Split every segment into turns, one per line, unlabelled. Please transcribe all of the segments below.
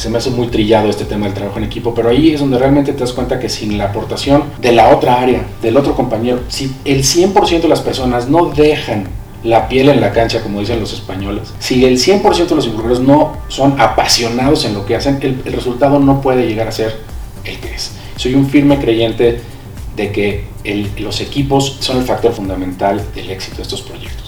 Se me hace muy trillado este tema del trabajo en equipo, pero ahí es donde realmente te das cuenta que sin la aportación de la otra área, del otro compañero, si el 100% de las personas no dejan la piel en la cancha, como dicen los españoles, si el 100% de los involucrados no son apasionados en lo que hacen, el, resultado no puede llegar a ser el que es. Soy un firme creyente de que los equipos son el factor fundamental del éxito de estos proyectos.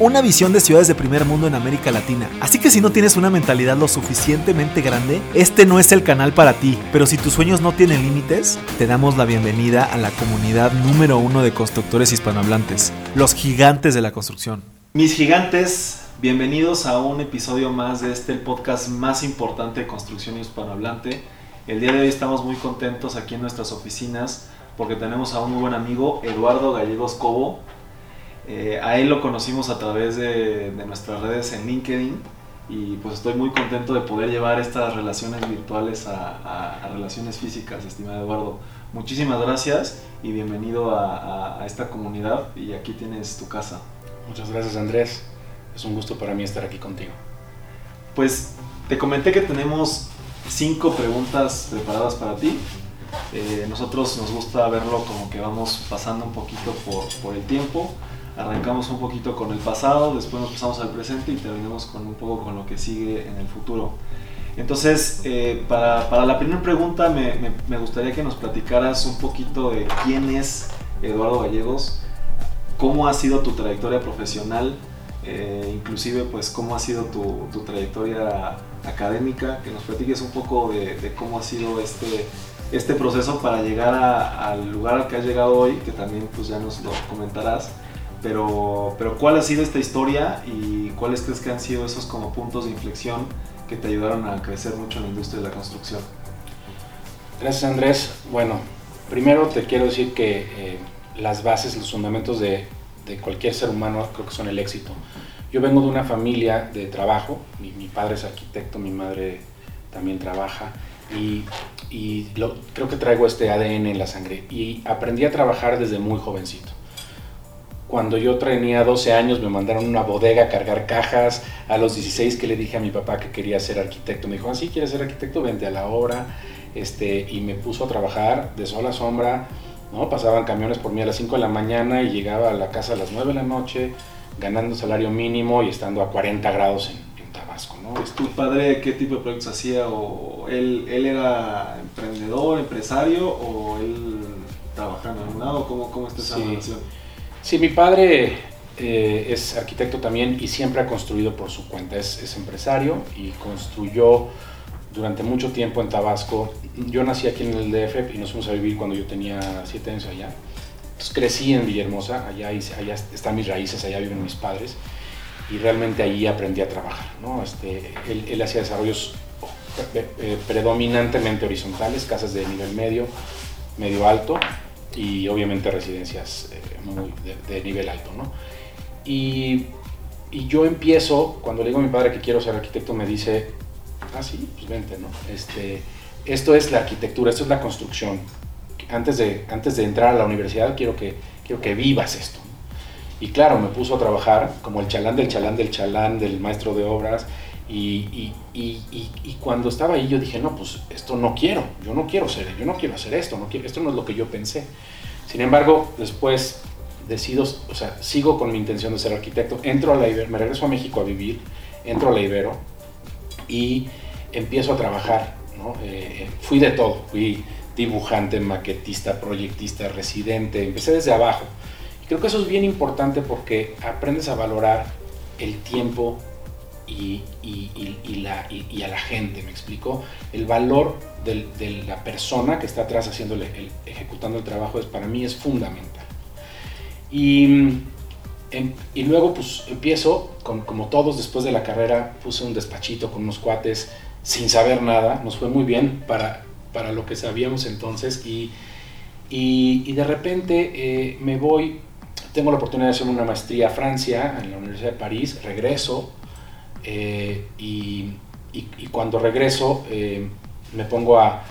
una visión de ciudades de primer mundo en América Latina. Así que si no tienes una mentalidad lo suficientemente grande, este no es el canal para ti. Pero si tus sueños no tienen límites, te damos la bienvenida a la comunidad número uno de constructores hispanohablantes. Los gigantes de la construcción. Mis gigantes, bienvenidos a un episodio más de este el podcast más importante de construcción hispanohablante. El día de hoy estamos muy contentos aquí en nuestras oficinas porque tenemos a un muy buen amigo, Eduardo Gallegos Cobo. Eh, a él lo conocimos a través de, de, nuestras redes en LinkedIn y pues estoy muy contento de poder llevar estas relaciones virtuales a, a, a relaciones físicas, estimado Eduardo. Muchísimas gracias y bienvenido a, a, esta comunidad y aquí tienes tu casa.
Muchas gracias Andrés, es un gusto para mí estar aquí contigo.
Pues te comenté que tenemos cinco preguntas preparadas para ti. Eh, nosotros nos gusta verlo como que vamos pasando un poquito por, por el tiempo arrancamos un poquito con el pasado, después nos pasamos al presente y terminamos con un poco con lo que sigue en el futuro. Entonces, eh, para, para, la primera pregunta me, me, me, gustaría que nos platicaras un poquito de quién es Eduardo Gallegos, cómo ha sido tu trayectoria profesional, eh, inclusive pues cómo ha sido tu, tu, trayectoria académica, que nos platiques un poco de, de cómo ha sido este, este proceso para llegar a, al lugar al que has llegado hoy, que también pues ya nos lo comentarás pero, pero ¿cuál ha sido esta historia y cuáles crees que han sido esos como puntos de inflexión que te ayudaron a crecer mucho en la industria de la construcción?
Gracias Andrés. Bueno, primero te quiero decir que eh, las bases, los fundamentos de, de, cualquier ser humano creo que son el éxito. Yo vengo de una familia de trabajo, mi, mi padre es arquitecto, mi madre también trabaja y, y lo, creo que traigo este ADN en la sangre y aprendí a trabajar desde muy jovencito cuando yo tenía 12 años me mandaron a una bodega a cargar cajas. A los 16 que le dije a mi papá que quería ser arquitecto, me dijo, ah, sí, quieres ser arquitecto, vente a la obra. Este, y me puso a trabajar de sol a sombra. ¿no? Pasaban camiones por mí a las 5 de la mañana y llegaba a la casa a las 9 de la noche, ganando salario mínimo y estando a 40 grados en, Tabasco. ¿no?
¿Tu padre qué tipo de proyectos hacía? ¿O él, él era emprendedor, empresario o él trabajaba en algún lado? ¿Cómo, cómo está esa sí. relación?
Sí, mi padre eh, es arquitecto también y siempre ha construido por su cuenta. Es, es, empresario y construyó durante mucho tiempo en Tabasco. Yo nací aquí en el DF y nos fuimos a vivir cuando yo tenía siete años allá. Entonces crecí en Villahermosa, allá, allá están mis raíces, allá viven mis padres y realmente ahí aprendí a trabajar. ¿no? Este, él, él hacía desarrollos eh, predominantemente horizontales, casas de nivel medio, medio alto y obviamente residencias eh, muy de, de, nivel alto, ¿no? Y, y, yo empiezo, cuando le digo a mi padre que quiero ser arquitecto, me dice, ah, sí, pues vente, ¿no? Este, esto es la arquitectura, esto es la construcción. Antes de, antes de entrar a la universidad quiero que, quiero que vivas esto. Y claro, me puso a trabajar como el chalán del chalán del chalán, del maestro de obras, y, y, y, y, cuando estaba ahí yo dije, no, pues esto no quiero, yo no quiero ser, yo no quiero hacer esto, no quiero, esto no es lo que yo pensé. Sin embargo, después decido, o sea, sigo con mi intención de ser arquitecto, entro a la Ibero, me regreso a México a vivir, entro a la Ibero y empiezo a trabajar, ¿no? eh, fui de todo, fui dibujante, maquetista, proyectista, residente, empecé desde abajo. Y creo que eso es bien importante porque aprendes a valorar el tiempo y, y, y, la, y, a la gente, me explico. El valor del, de la persona que está atrás haciendo el, ejecutando el trabajo es, para mí es fundamental. Y, en, y luego pues empiezo, con, como todos después de la carrera, puse un despachito con unos cuates sin saber nada, nos fue muy bien para, para lo que sabíamos entonces y, de repente eh, me voy, tengo la oportunidad de hacer una maestría a Francia, en la Universidad de París, regreso, eh, y, cuando regreso eh, me pongo a,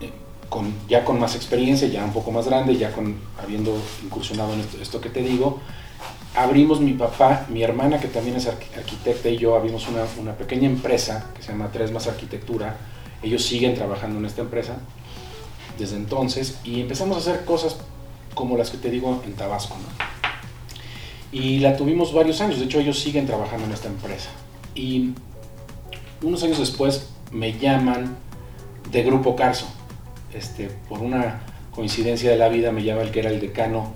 eh, con, ya con más experiencia, ya un poco más grande, ya habiendo incursionado en esto, que te digo, abrimos mi papá, mi hermana que también es arquitecta y yo abrimos una, una pequeña empresa que se llama Tres Más Arquitectura. Ellos siguen trabajando en esta empresa desde entonces y empezamos a hacer cosas como las que te digo en Tabasco. Y la tuvimos varios años, de hecho ellos siguen trabajando en esta empresa. Y unos años después me llaman de Grupo Carso. Este, por una coincidencia de la vida me llama el que era el decano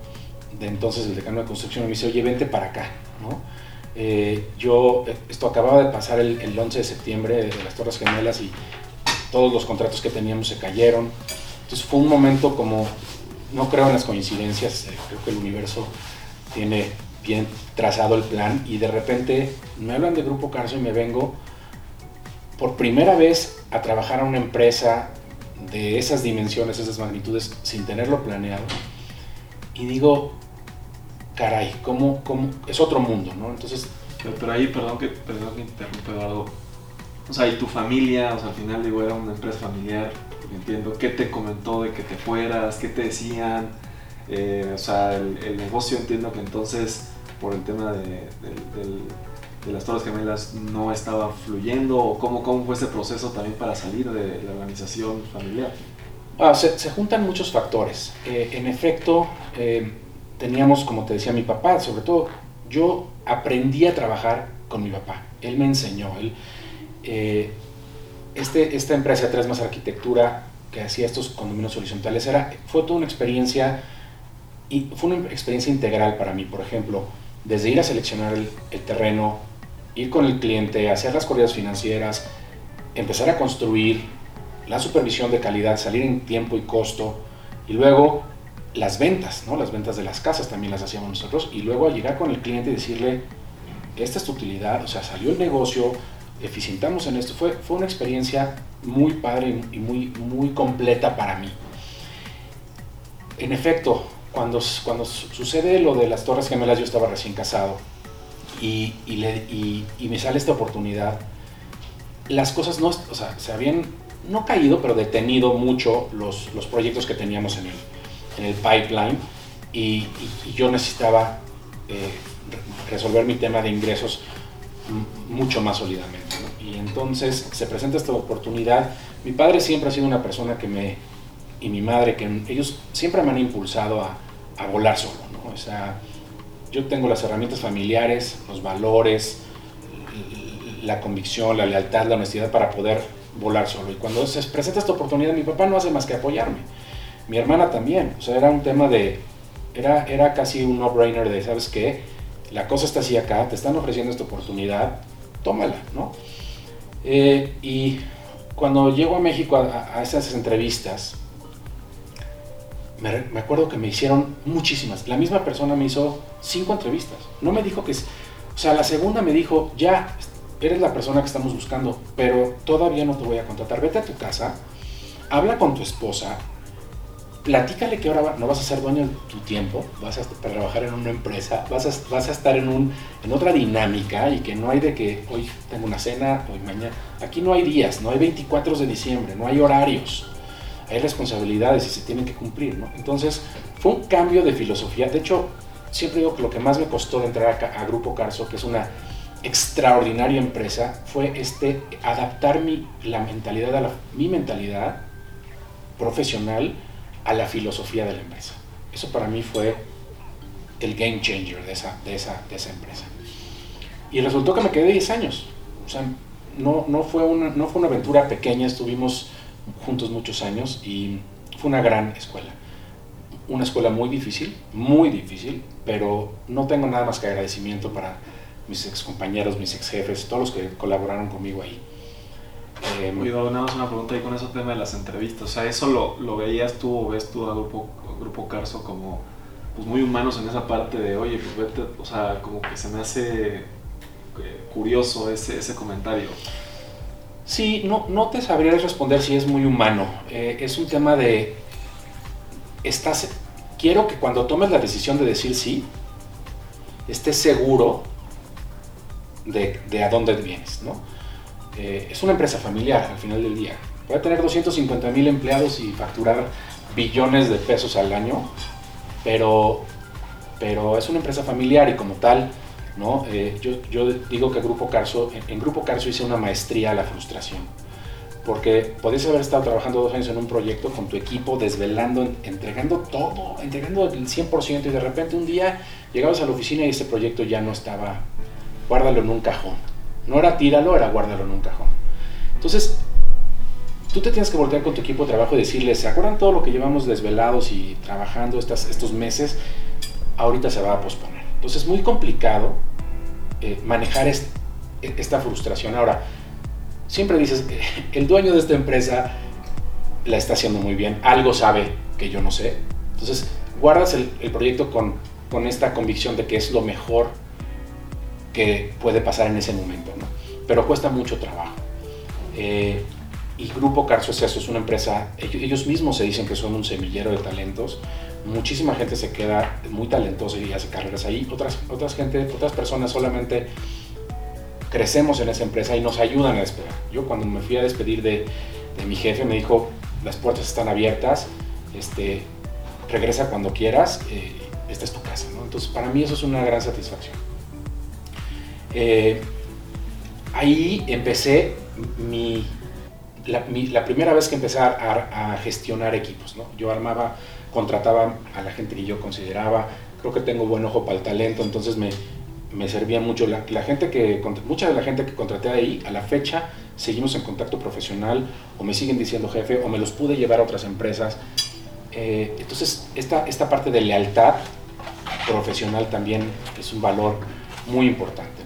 de entonces, el decano de construcción, y me dice, oye, vente para acá. ¿no? Eh, yo, esto acababa de pasar el, el 11 de septiembre de las Torres Gemelas y todos los contratos que teníamos se cayeron. Entonces fue un momento como, no creo en las coincidencias, eh, creo que el universo tiene bien trazado el plan y de repente me hablan de Grupo Carso y me vengo por primera vez a trabajar a una empresa de esas dimensiones, esas magnitudes, sin tenerlo planeado. Y digo, caray, ¿cómo, cómo? es otro mundo, ¿no? Entonces...
Pero, ahí, perdón que, perdón que interrumpa Eduardo, o sea, y tu familia, o sea, al final digo, era una empresa familiar, entiendo, ¿qué te comentó de que te fueras? ¿Qué te decían? Eh, o sea, el, negocio entiendo que entonces, por el tema de, las Torres Gemelas, no estaba fluyendo, o cómo, cómo fue ese proceso también para salir de la organización familiar.
Ah, se, juntan muchos factores. Eh, en efecto, eh, teníamos, como te decía mi papá, sobre todo, yo aprendí a trabajar con mi papá. Él me enseñó, él eh, este, esta empresa Tres Más Arquitectura que hacía estos condominios horizontales era, fue toda una experiencia y fue una experiencia integral para mí, por ejemplo, desde ir a seleccionar el, terreno, ir con el cliente, hacer las corridas financieras, empezar a construir, la supervisión de calidad, salir en tiempo y costo, y luego las ventas, ¿no? las ventas de las casas también las hacíamos nosotros, y luego llegar con el cliente y decirle, esta es tu utilidad, o sea, salió el negocio, eficientamos en esto. Fue, fue una experiencia muy padre y muy, muy completa para mí. En efecto, cuando, sucede lo de las Torres Gemelas, yo estaba recién casado y, y, me sale esta oportunidad. Las cosas no, se habían, no caído, pero detenido mucho los, proyectos que teníamos en el, pipeline y, yo necesitaba eh, resolver mi tema de ingresos mucho más sólidamente. Y entonces se presenta esta oportunidad. Mi padre siempre ha sido una persona que me, y mi madre, que ellos siempre me han impulsado a, a volar solo. ¿no? O sea, yo tengo las herramientas familiares, los valores, la convicción, la lealtad, la honestidad para poder volar solo. Y cuando se presenta esta oportunidad, mi papá no hace más que apoyarme. Mi hermana también. O sea, era un tema de, era, era casi un no-brainer de, ¿sabes qué? la cosa está así acá, te están ofreciendo esta oportunidad, tómala, ¿no? Eh, y cuando llego a México a, esas entrevistas, me, acuerdo que me hicieron muchísimas. La misma persona me hizo cinco entrevistas. No me dijo que... O sea, la segunda me dijo, ya, eres la persona que estamos buscando, pero todavía no te voy a contratar. Vete a tu casa, habla con tu esposa, platícale que ahora no vas a ser dueño de tu tiempo, vas a trabajar en una empresa, vas a, vas a estar en, un, en otra dinámica y que no hay de que hoy tengo una cena, hoy mañana. Aquí no hay días, no hay 24 de diciembre, no hay horarios, hay responsabilidades y se tienen que cumplir. ¿no? Entonces, fue un cambio de filosofía. De hecho, siempre digo que lo que más me costó de entrar a, Grupo Carso, que es una extraordinaria empresa, fue este, adaptar mi, la mentalidad a la, mi mentalidad profesional a la filosofía de la empresa. Eso para mí fue el game changer de esa, de esa, de esa empresa. Y resultó que me quedé 10 años. O sea, no, no, fue una, no fue una aventura pequeña, estuvimos juntos muchos años y fue una gran escuela. Una escuela muy difícil, muy difícil, pero no tengo nada más que agradecimiento para mis ex compañeros, mis ex jefes, todos los que colaboraron conmigo ahí.
Eh, Cuidado, nada más una pregunta ahí con ese tema de las entrevistas. O sea, ¿eso lo, lo veías tú o ves tú a Grupo, Grupo Carso como pues, muy humanos en esa parte de, oye, pues vete, o sea, como que se me hace eh, curioso ese, ese comentario?
Sí, no, no te sabría responder si es muy humano. Eh, es un tema de, estás, quiero que cuando tomes la decisión de decir sí, estés seguro de, de a dónde vienes, ¿no? eh, es una empresa familiar al final del día. Puede tener 250 mil empleados y facturar billones de pesos al año, pero, pero es una empresa familiar y como tal, ¿no? Eh, yo, digo que Grupo Carso, en, Grupo Carso hice una maestría a la frustración, porque podías haber estado trabajando dos años en un proyecto con tu equipo, desvelando, entregando todo, entregando el 100% y de repente un día llegabas a la oficina y ese proyecto ya no estaba, guárdalo en un cajón. No era tíralo, era guárdalo en un cajón. Entonces, tú te tienes que voltear con tu equipo de trabajo y decirles, ¿se acuerdan todo lo que llevamos desvelados y trabajando estas, estos meses? Ahorita se va a posponer. Entonces es muy complicado eh, manejar esta frustración. Ahora, siempre dices, el dueño de esta empresa la está haciendo muy bien, algo sabe que yo no sé. Entonces, guardas el, proyecto con, esta convicción de que es lo mejor que puede pasar en ese momento, pero cuesta mucho trabajo. Eh, y Grupo Carso es una empresa, ellos, mismos se dicen que son un semillero de talentos. Muchísima gente se queda muy talentosa y hace carreras ahí. Otras, otras, gente, otras personas solamente crecemos en esa empresa y nos ayudan a despegar. Yo cuando me fui a despedir de, mi jefe me dijo, las puertas están abiertas, este, regresa cuando quieras, eh, esta es tu casa. Entonces para mí eso es una gran satisfacción. Eh, ahí empecé mi la, primera vez que empecé a, gestionar equipos. ¿no? Yo armaba, contrataba a la gente que yo consideraba, creo que tengo buen ojo para el talento, entonces me, me servía mucho. La, gente que, mucha de la gente que contraté ahí, a la fecha, seguimos en contacto profesional, o me siguen diciendo jefe, o me los pude llevar a otras empresas. Eh, entonces, esta, esta parte de lealtad profesional también es un valor muy importante.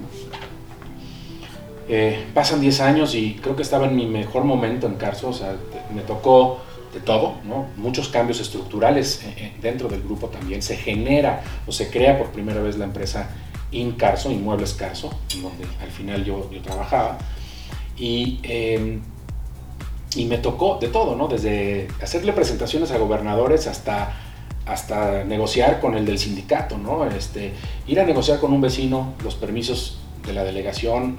Eh, pasan 10 años y creo que estaba en mi mejor momento en Carso, o sea, me tocó de todo, ¿no? muchos cambios estructurales eh, eh, dentro del grupo también. Se genera o se crea por primera vez la empresa Incarso, Inmuebles Carso, donde al final yo, yo trabajaba. Y, em, y me tocó de todo, ¿no? desde hacerle presentaciones a gobernadores hasta hasta negociar con el del sindicato, ¿no? Este, ir a negociar con un vecino los permisos de la delegación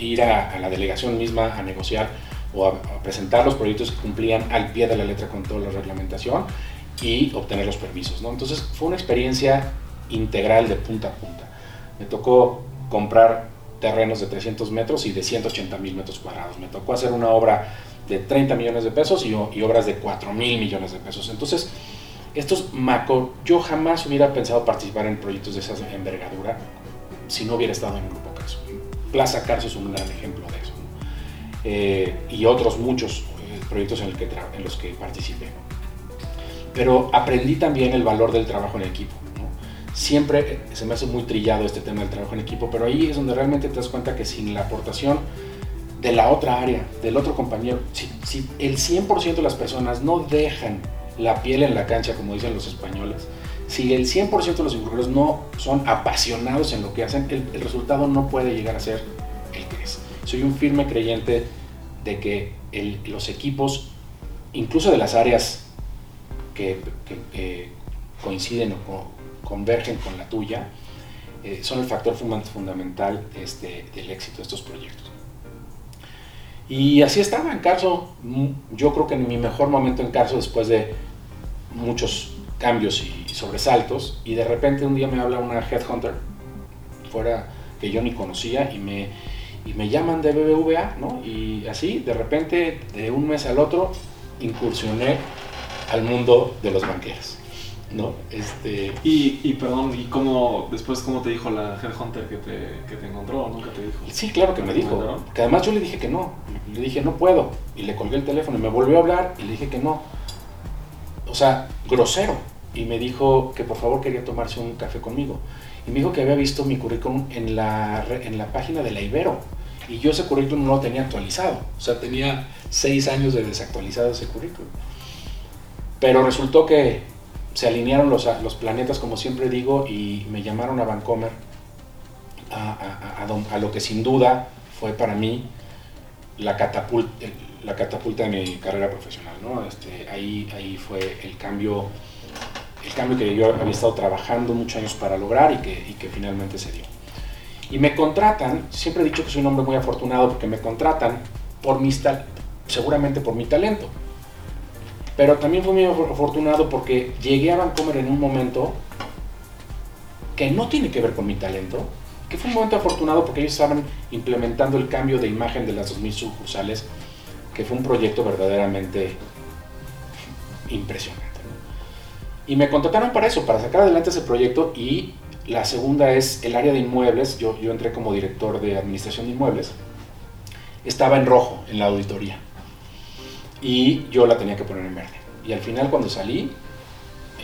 ir a, la delegación misma a negociar o a, presentar los proyectos que cumplían al pie de la letra con toda la reglamentación y obtener los permisos. ¿no? Entonces fue una experiencia integral de punta a punta. Me tocó comprar terrenos de 300 metros y de 180 mil metros cuadrados. Me tocó hacer una obra de 30 millones de pesos y, y obras de 4 mil millones de pesos. Entonces, estos macro, yo jamás hubiera pensado participar en proyectos de esa envergadura si no hubiera estado en un grupo caso. Plaza Carso es un gran ejemplo de eso. Eh, y otros muchos eh, proyectos en, el que en, los que participé. Pero aprendí también el valor del trabajo en equipo. Siempre eh, se me hace muy trillado este tema del trabajo en equipo, pero ahí es donde realmente te das cuenta que sin la aportación de la otra área, del otro compañero, si, si el 100% de las personas no dejan la piel en la cancha, como dicen los españoles, si el 100% de los involucrados no son apasionados en lo que hacen, el, resultado no puede llegar a ser el. Soy un firme creyente de que los equipos, incluso de las áreas que, coinciden o convergen con la tuya, eh, son el factor fundamental este, del éxito de estos proyectos. Y así estaba en Carso. Yo creo que en mi mejor momento en Carso, después de muchos cambios y sobresaltos y de repente un día me habla una headhunter fuera que yo ni conocía y me, y me llaman de BBVA, ¿no? Y así, de repente, de un mes al otro, incursioné al mundo de los banqueros. ¿no? Este...
Y, y, perdón, ¿y cómo, después cómo te dijo la headhunter que te, que te encontró? ¿Nunca te dijo?
Sí, claro que me dijo. Que además yo le dije que no. Le dije, no puedo. Y le colgué el teléfono y me volvió a hablar y le dije que no. O sea, grosero y me dijo que por favor quería tomarse un café conmigo. Y me dijo que había visto mi currículum en la, en la página de la Ibero. Y yo ese currículum no lo tenía actualizado. O sea, tenía seis años de desactualizado ese currículum. Pero resultó que se alinearon los, los planetas, como siempre digo, y me llamaron a Vancomer, a, a, lo que sin duda fue para mí la catapulta, la catapulta de mi carrera profesional. ¿no? Este, ahí, ahí fue el cambio el cambio que yo había estado trabajando muchos años para lograr y que, finalmente se dio. Y me contratan, siempre he dicho que soy un hombre muy afortunado porque me contratan por mis seguramente por mi talento. Pero también fui muy afortunado porque llegué a Vancomer en un momento que no tiene que ver con mi talento, que fue un momento afortunado porque ellos estaban implementando el cambio de imagen de las 2.000 sucursales, que fue un proyecto verdaderamente impresionante. Y me contrataron para eso, para sacar adelante ese proyecto y la segunda es el área de inmuebles, yo, yo entré como director de administración de inmuebles, estaba en rojo en la auditoría y yo la tenía que poner en verde. Y al final cuando salí,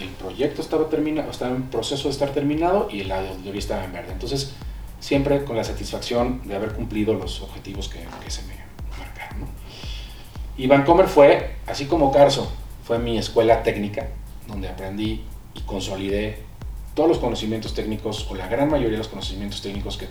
el proyecto estaba, terminado, estaba en proceso de estar terminado y la auditoría estaba en verde. Entonces, siempre con la satisfacción de haber cumplido los objetivos que, se me marcaron. ¿no? Y Vancomer fue, así como Carso, fue mi escuela técnica, donde aprendí y consolidé todos los conocimientos técnicos, o la gran mayoría de los conocimientos técnicos que,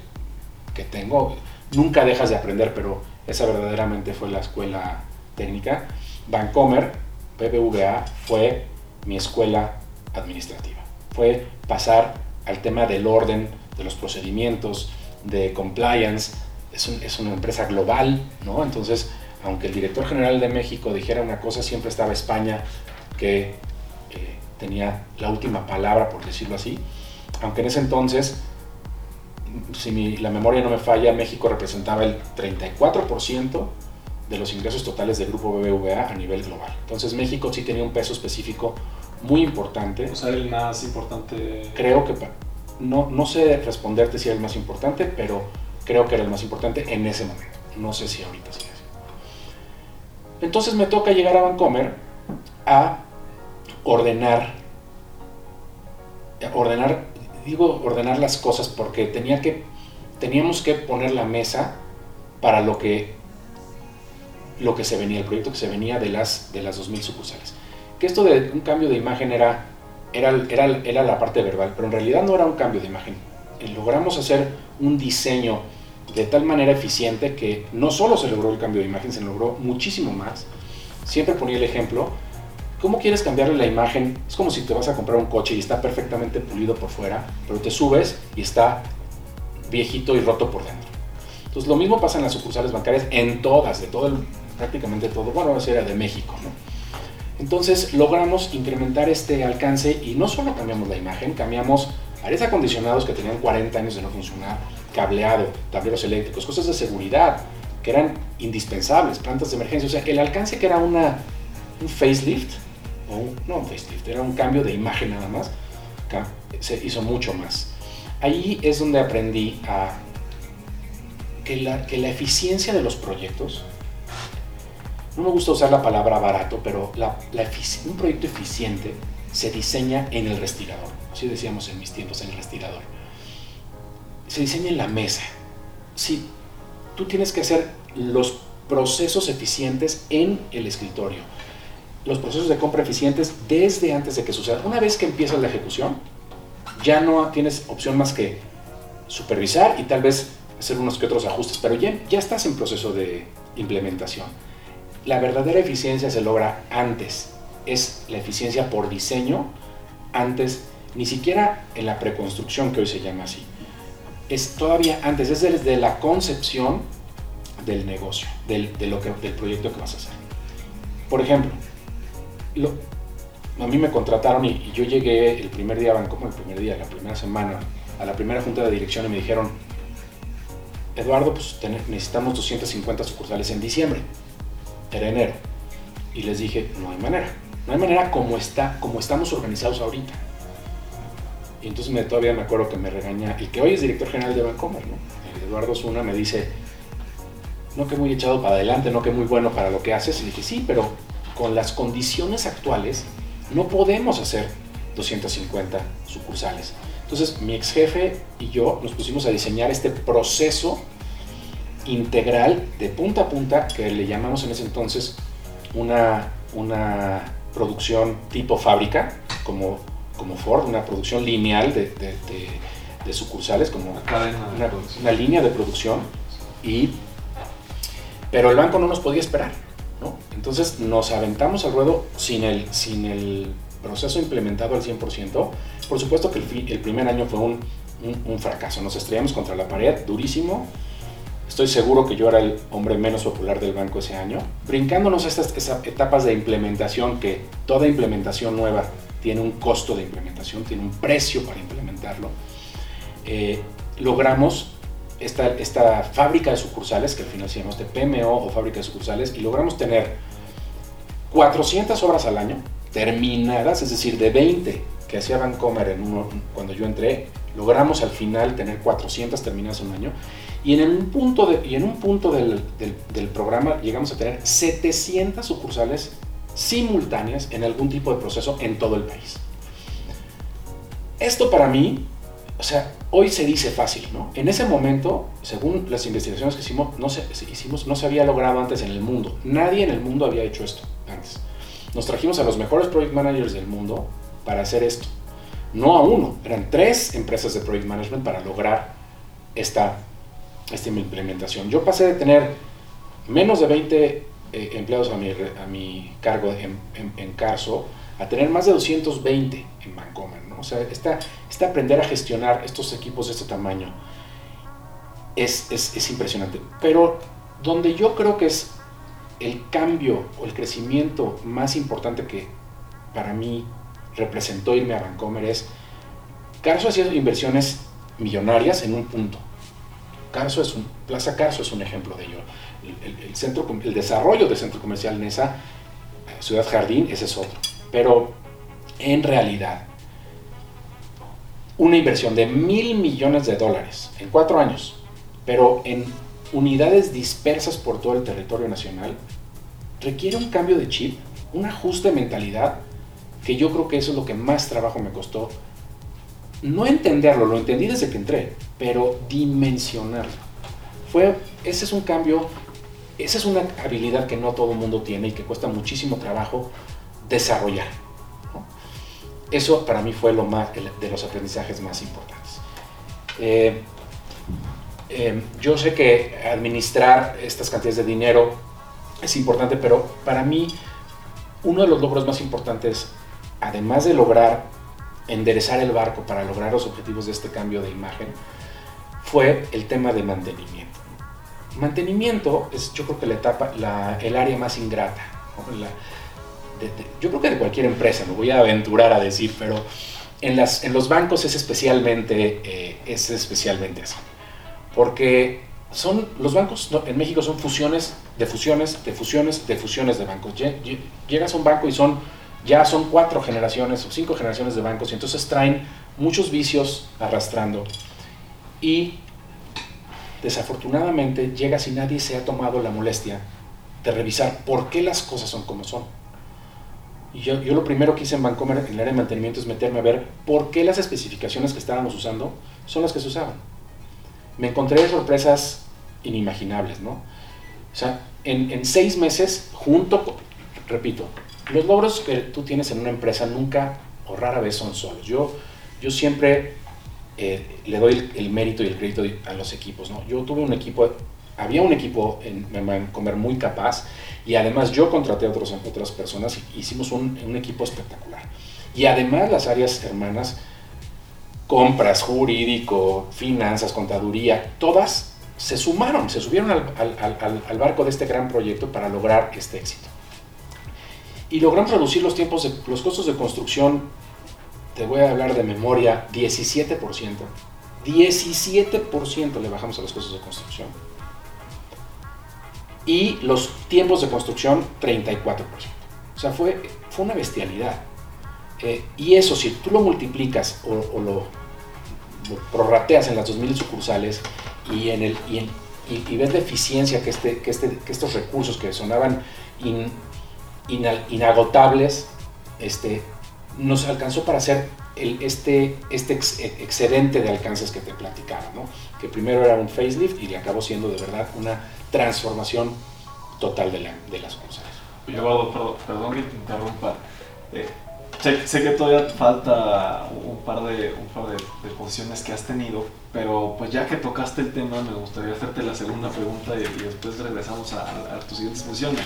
que tengo. Nunca dejas de aprender, pero esa verdaderamente fue la escuela técnica. Vancomer, BBVA, fue mi escuela administrativa. Fue pasar al tema del orden, de los procedimientos, de compliance. Es, es una empresa global, ¿no? Entonces, aunque el director general de México dijera una cosa, siempre estaba España, que eh, tenía la última palabra, por decirlo así. Aunque en ese entonces, si mi, la memoria no me falla, México representaba el 34% de los ingresos totales del grupo BBVA a nivel global. Entonces México sí tenía un peso específico muy importante.
O sea, el más importante.
Creo que no, no sé responderte si era el más importante, pero creo que era el más importante en ese momento. No sé si ahorita sí es. Entonces me toca llegar a Vancomer a ordenar, ordenar, digo ordenar las cosas porque tenía que, teníamos que poner la mesa para lo que, lo que se venía, el proyecto que se venía de las, de las 2.000 sucursales. Que esto de un cambio de imagen era, era, era, era la parte verbal, pero en realidad no era un cambio de imagen. Eh, logramos hacer un diseño de tal manera eficiente que no solo se logró el cambio de imagen, se logró muchísimo más. Siempre ponía el ejemplo, ¿cómo quieres cambiarle la imagen? Es como si te vas a comprar un coche y está perfectamente pulido por fuera, pero te subes y está viejito y roto por dentro. Entonces lo mismo pasa en las sucursales bancarias, en todas, de todo prácticamente todo, bueno, eso era de México, ¿no? Entonces logramos incrementar este alcance y no solo cambiamos la imagen, cambiamos aires acondicionados que tenían 40 años de no funcionar, cableado, tableros eléctricos, cosas de seguridad que eran indispensables, plantas de emergencia. O sea, el alcance que era una, un facelift, no un facelift, era un cambio de imagen nada más, se hizo mucho más. Ahí es donde aprendí que la, que la eficiencia de los proyectos, no me gusta usar la palabra barato, pero un proyecto eficiente se diseña en el respirador. Así decíamos en mis tiempos, en el respirador se diseña en la mesa. Si tú tienes que hacer los procesos eficientes en el escritorio, los procesos de compra eficientes desde antes de que suceda. Una vez que empieza la ejecución, ya no tienes opción más que supervisar y tal vez hacer unos que otros ajustes, pero ya, ya estás en proceso de implementación. La verdadera eficiencia se logra antes, es la eficiencia por diseño, antes, ni siquiera en la preconstrucción que hoy se llama así es todavía antes, es desde la concepción del negocio, del, del proyecto que vas a hacer. Por ejemplo, lo, a mí me contrataron y, yo llegué el primer día, como el primer día, la primera semana, a la primera junta de dirección y me dijeron, Eduardo, pues necesitamos 250 sucursales en diciembre, era enero. Y les dije, no hay manera, no hay manera como, está, como estamos organizados ahorita. Y entonces me, todavía me acuerdo que me regaña, y que hoy es director general de Bancomer, ¿no? Eduardo Zuna me dice, no que muy echado para adelante, no que muy bueno para lo que haces. Y dije, sí, pero con las condiciones actuales no podemos hacer 250 sucursales. Entonces mi ex jefe y yo nos pusimos a diseñar este proceso integral de punta a punta que le llamamos en ese entonces una, una producción tipo fábrica, como como Ford, una producción lineal de, de, sucursales, como una, una, línea de producción, y, pero el banco no nos podía esperar. Entonces nos aventamos al ruedo sin el, sin el proceso implementado al 100%. Por supuesto que el, el primer año fue un un, fracaso. Nos estrellamos contra la pared, durísimo. Estoy seguro que yo era el hombre menos popular del banco ese año. Brincándonos estas, etapas de implementación, que toda implementación nueva tiene un costo de implementación, tiene un precio para implementarlo, eh, logramos esta, esta fábrica de sucursales, que al final se llama este PMO o fábrica de sucursales, y logramos tener 400 obras al año terminadas, es decir, de 20 que hacía Vancomer en uno, cuando yo entré, logramos al final tener 400 terminadas en un año. Y en un punto, de, y en un punto del, del, programa llegamos a tener 700 sucursales simultáneas en algún tipo de proceso en todo el país. Esto para mí, o sea, hoy se dice fácil, ¿no? En ese momento, según las investigaciones que hicimos no, se, hicimos, no se había logrado antes en el mundo. Nadie en el mundo había hecho esto antes. Nos trajimos a los mejores project managers del mundo para hacer esto. No a uno, eran tres empresas de project management para lograr esta, esta implementación. Yo pasé de tener menos de 20 eh, empleados a mi, a mi cargo en, en, Carso a tener más de 220 en Vancomer. ¿no? O sea, esta, esta aprender a gestionar estos equipos de este tamaño es, es, es impresionante. Pero donde yo creo que es el cambio o el crecimiento más importante que para mí representó irme a Vancomer es, Carso hacía inversiones millonarias en un punto. Carso es un, Plaza Carso es un ejemplo de ello. El, centro, el desarrollo del centro comercial en esa Ciudad Jardín, ese es otro. Pero en realidad, una inversión de mil millones de dólares en cuatro años, pero en unidades dispersas por todo el territorio nacional, requiere un cambio de chip, un ajuste de mentalidad que yo creo que eso es lo que más trabajo me costó. No entenderlo, lo entendí desde que entré, pero dimensionarlo. Fue, ese es un cambio, esa es una habilidad que no todo el mundo tiene y que cuesta muchísimo trabajo desarrollar. Eso para mí fue lo más, de los aprendizajes más importantes. Eh, eh, yo sé que administrar estas cantidades de dinero es importante, pero para mí uno de los logros más importantes además de lograr enderezar el barco para lograr los objetivos de este cambio de imagen, fue el tema de mantenimiento. Mantenimiento es yo creo que la etapa, el área más ingrata. yo creo que de cualquier empresa, me voy a aventurar a decir, pero en los bancos es especialmente, eh, es especialmente así. Porque son, los bancos en México son fusiones de fusiones, de fusiones, de fusiones de bancos. Llegas a un banco y son ya son cuatro generaciones o cinco generaciones de bancos y entonces traen muchos vicios arrastrando y desafortunadamente llega si nadie se ha tomado la molestia de revisar por qué las cosas son como son. Y yo, yo lo primero que hice en Bancomer en el área de mantenimiento es meterme a ver por qué las especificaciones que estábamos usando son las que se usaban. Me encontré sorpresas inimaginables, ¿no? O sea, en, seis meses, junto, repito, los logros que tú tienes en una empresa nunca o rara vez son solos. Yo, yo siempre eh, le doy el, mérito y el crédito a los equipos. ¿no? Yo tuve un equipo, había un equipo en Comer muy capaz y además yo contraté a otros, otras personas y hicimos un, un, equipo espectacular. Y además las áreas hermanas, compras, jurídico, finanzas, contaduría, todas se sumaron, se subieron al, al, al barco de este gran proyecto para lograr este éxito y logramos reducir los tiempos de los costos de construcción, te voy a hablar de memoria, 17%. 17% le bajamos a los costos de construcción. Y los tiempos de construcción, 34%. O sea, fue, fue una bestialidad. Eh, y eso, si tú lo multiplicas o, lo, prorrateas en las 2.000 sucursales y, en el, y, ves la eficiencia que, este, que, este, que estos recursos que sonaban inagotables, este, nos alcanzó para hacer el, este, este excedente de alcances que te platicaba, ¿no? que primero era un facelift y le acabó siendo de verdad una transformación total de, de las cosas.
Yo, perdón, que te interrumpa. Eh, sé, que todavía falta un par, de, un par de, posiciones que has tenido, pero pues ya que tocaste el tema, me gustaría hacerte la segunda pregunta y, después regresamos a, a tus siguientes posiciones.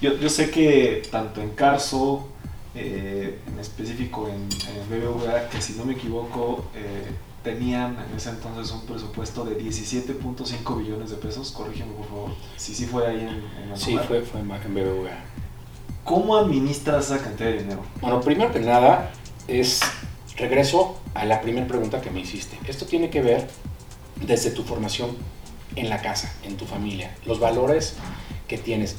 Yo, yo sé que tanto en Carso, eh, en específico en, BBVA, que si no me equivoco, eh, tenían en ese entonces un presupuesto de 17.5 billones de pesos, corrígeme por favor, si sí fue ahí en,
en Sí, fue, fue en BBVA.
¿Cómo administras esa cantidad de dinero?
Bueno, primero que nada es, regreso a la primera pregunta que me hiciste. Esto tiene que ver desde tu formación en la casa, en tu familia, los valores que tienes.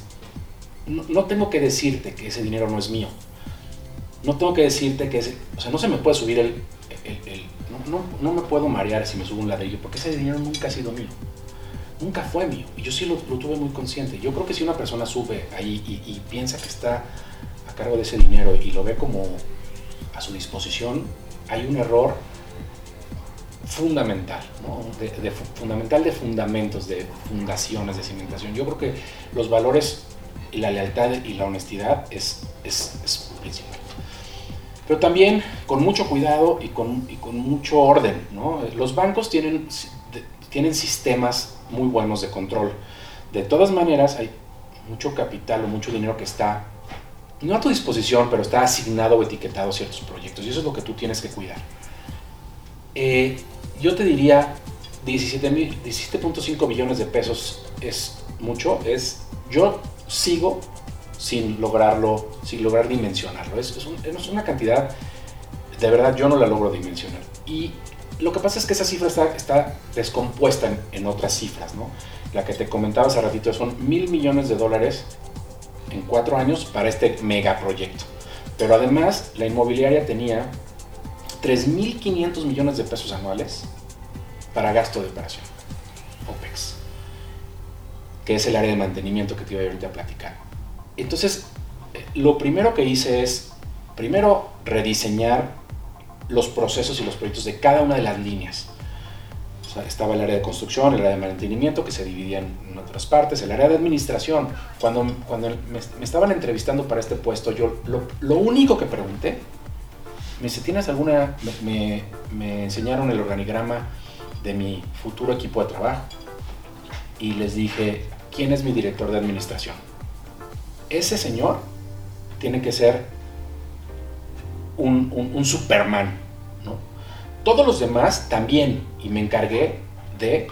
No, tengo que decirte que ese dinero no es mío. No tengo que decirte que ese, o sea, no se me puede subir el, no, no, me puedo marear si me subo un ladrillo, porque ese dinero nunca ha sido mío. Nunca fue mío. Y yo sí lo, tuve muy consciente. Yo creo que si una persona sube ahí y, piensa que está a cargo de ese dinero y lo ve como a su disposición, hay un error fundamental, de, fundamental de fundamentos, de fundaciones, de cimentación. Yo creo que los valores la lealtad y la honestidad es, es, es principal. Pero también con mucho cuidado y con, y con mucho orden. Los bancos tienen, tienen sistemas muy buenos de control. De todas maneras, hay mucho capital o mucho dinero que está, no a tu disposición, pero está asignado o etiquetado a ciertos proyectos. Y eso es lo que tú tienes que cuidar. Eh, yo te diría 17.5 billones de pesos es mucho, es yo sigo sin lograrlo, sin lograr dimensionarlo. Es, es, una cantidad, de verdad yo no la logro dimensionar. Y lo que pasa es que esa cifra está, descompuesta en, otras cifras, ¿no? La que te comentaba hace ratito son mil millones de dólares en cuatro años para este megaproyecto. Pero además la inmobiliaria tenía 3.500 millones de pesos anuales para gasto de operación, OPEX, que es el área de mantenimiento que te iba ahorita a platicar. Entonces, eh, lo primero que hice es, primero, rediseñar los procesos y los proyectos de cada una de las líneas. estaba el área de construcción, el área de mantenimiento, que se dividía en otras partes, el área de administración. Cuando, cuando me, estaban entrevistando para este puesto, yo lo, lo único que pregunté me dice, ¿tienes alguna...? Me, enseñaron el organigrama de mi futuro equipo de trabajo y les dije, ¿quién es mi director de administración? Ese señor tiene que ser un, Superman. Todos los demás también, y me encargué de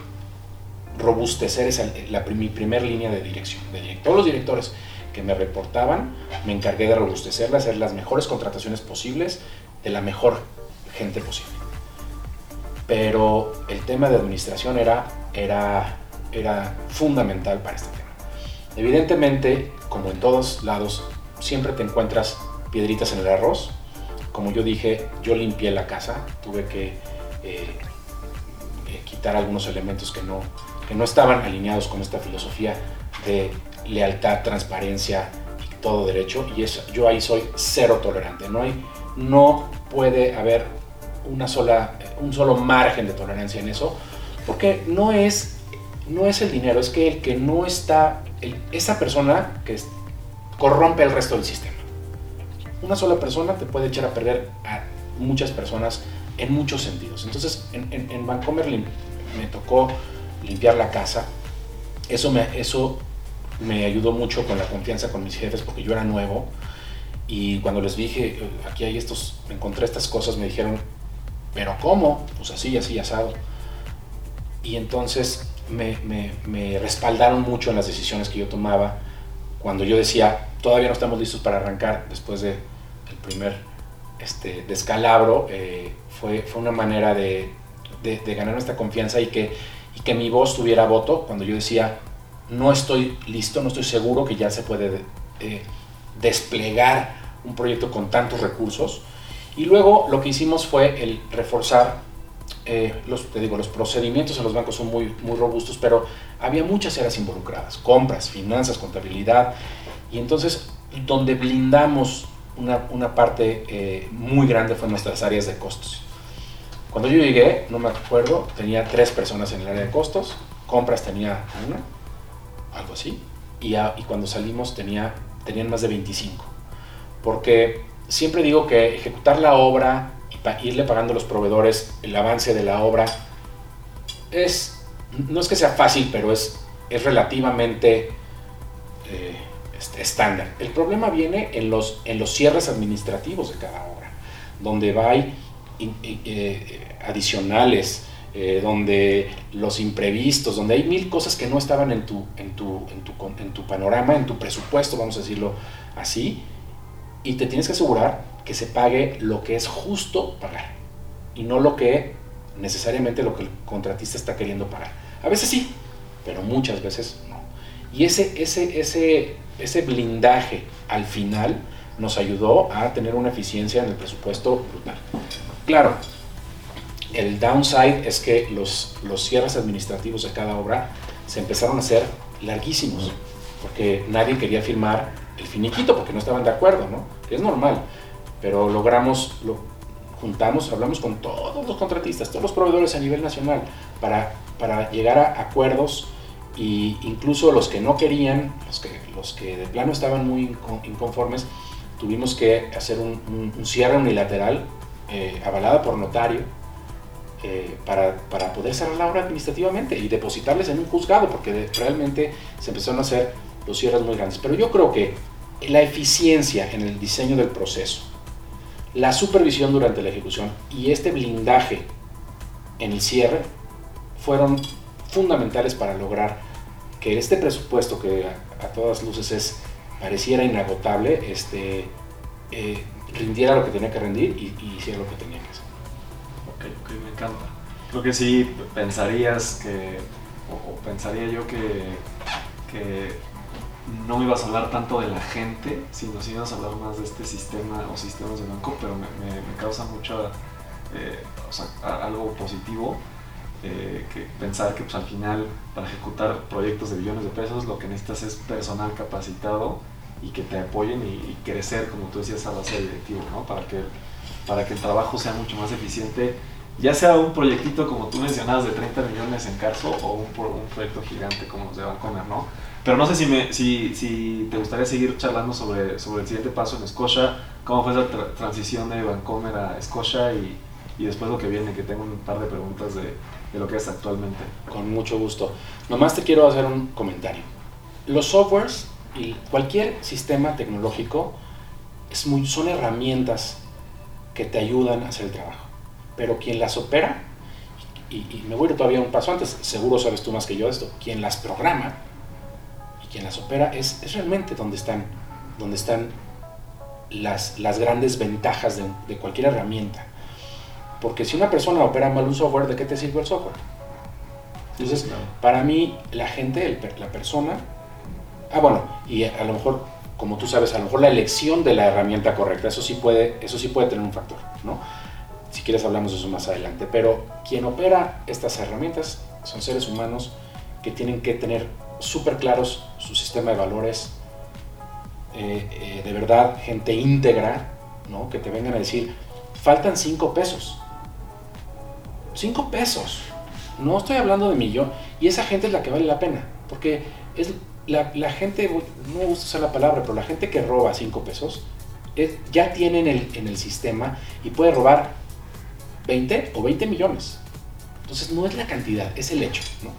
robustecer esa, la, mi primer línea de dirección. De todos los directores que me reportaban, me encargué de robustecerla, hacer las mejores contrataciones posibles, de la mejor gente posible. Pero el tema de administración era, era, era fundamental para este tema. Evidentemente, como en todos lados, siempre te encuentras piedritas en el arroz. Como yo dije, yo limpié la casa, tuve que eh, quitar algunos elementos que no, que no estaban alineados con esta filosofía de lealtad, transparencia y todo derecho. Y eso, yo ahí soy cero tolerante. No no puede haber una sola, un solo margen de tolerancia en eso, porque no es, no es el dinero, es que el que no está, esa persona que corrompe el resto del sistema. Una sola persona te puede echar a perder a muchas personas en muchos sentidos. Entonces, en, en, en Vancomer me tocó limpiar la casa. Eso me, eso me ayudó mucho con la confianza con mis jefes porque yo era nuevo y cuando les dije, eh, aquí hay estos, encontré estas cosas, me dijeron, ¿pero cómo? Pues así, así, asado. Y entonces me, me, respaldaron mucho en las decisiones que yo tomaba. Cuando yo decía, todavía no estamos listos para arrancar después el primer este, descalabro, eh, fue, fue una manera de, de, ganar nuestra confianza y que, y que mi voz tuviera voto cuando yo decía, no estoy listo, no estoy seguro que ya se puede eh, desplegar un proyecto con tantos recursos. Y luego lo que hicimos fue el reforzar, eh, los, te digo, los procedimientos en los bancos son muy, muy robustos, pero había muchas áreas involucradas, compras, finanzas, contabilidad, y entonces donde blindamos una, una parte eh, muy grande fue nuestras áreas de costos. Cuando yo llegué, no me acuerdo, tenía tres personas en el área de costos, compras tenía una, algo así, y, y cuando salimos tenía, tenían más de 25 porque siempre digo que ejecutar la obra y irle pagando a los proveedores el avance de la obra es, no es que sea fácil, pero es, es relativamente estándar. El problema viene en los, en los cierres administrativos de cada obra, donde va eh, adicionales, eh, donde los imprevistos, donde hay mil cosas que no estaban en tu, en, tu, en, tu, en tu panorama, en tu presupuesto, vamos a decirlo así, y te tienes que asegurar que se pague lo que es justo pagar y no lo que necesariamente lo que el contratista está queriendo pagar. A veces sí, pero muchas veces no. Y ese, ese, ese blindaje al final nos ayudó a tener una eficiencia en el presupuesto brutal. Claro, el downside es que los, los cierres administrativos de cada obra se empezaron a hacer larguísimos, porque nadie quería firmar el finiquito porque no estaban de acuerdo, ¿no? Es normal, pero logramos, lo, juntamos, hablamos con todos los contratistas, todos los proveedores a nivel nacional para, para llegar a acuerdos e incluso los que no querían, los que, los que de plano estaban muy inconformes, tuvimos que hacer un, cierre unilateral eh, avalada por notario eh, para, para, poder cerrar la obra administrativamente y depositarles en un juzgado, porque realmente se empezaron a hacer los cierres muy grandes. Pero yo creo que la eficiencia en el diseño del proceso, la supervisión durante la ejecución y este blindaje en el cierre fueron fundamentales para lograr que este presupuesto que a, todas luces es pareciera inagotable, este, eh, rindiera lo que tenía que rendir y, hiciera lo que tenía que hacer.
Ok, ok, me encanta. Creo que sí pensarías que, o, pensaría yo que, que no ibas a hablar tanto de la gente, sino si ibas a hablar más de este sistema o sistemas de banco, pero me, causa mucho eh, algo positivo eh, que pensar que pues, al final para ejecutar proyectos de billones de pesos lo que necesitas es personal capacitado y que te apoyen y, crecer, como tú decías, a base de directivo, ¿no? para, que, para que el trabajo sea mucho más eficiente, ya sea un proyectito como tú mencionabas de 30 millones en Carso o un, un proyecto gigante como los de Bancomer, ¿no? Pero no sé si, me, si, si te gustaría seguir charlando sobre, sobre el siguiente paso en Scotia, cómo fue esa transición de Vancomer a Scotia y, y, después lo que viene, que tengo un par de preguntas de, de, lo que es actualmente.
Con mucho gusto. Nomás te quiero hacer un comentario. Los softwares y cualquier sistema tecnológico es muy, son herramientas que te ayudan a hacer el trabajo. Pero quien las opera, y, y me voy a ir todavía un paso antes, seguro sabes tú más que yo esto, quien las programa, quien las opera, es, es realmente donde están, donde están las, las grandes ventajas de, de, cualquier herramienta. Porque si una persona opera mal un software, ¿de qué te sirve el software? Entonces, para mí, la gente, la persona, ah, bueno, y a lo mejor, como tú sabes, a lo mejor la elección de la herramienta correcta, eso sí puede, eso sí puede tener un factor, ¿no? Si quieres hablamos de eso más adelante, pero quien opera estas herramientas son seres humanos que tienen que tener súper claros su sistema de valores, eh, eh, de verdad, gente íntegra, ¿no? que te vengan a decir, faltan cinco pesos. Cinco pesos. No estoy hablando de millón. Y esa gente es la que vale la pena. Porque es la, gente, no me gusta usar la palabra, pero la gente que roba cinco pesos ya tiene en el, en el sistema y puede robar 20 o 20 millones. Entonces no es la cantidad, es el hecho. ¿no?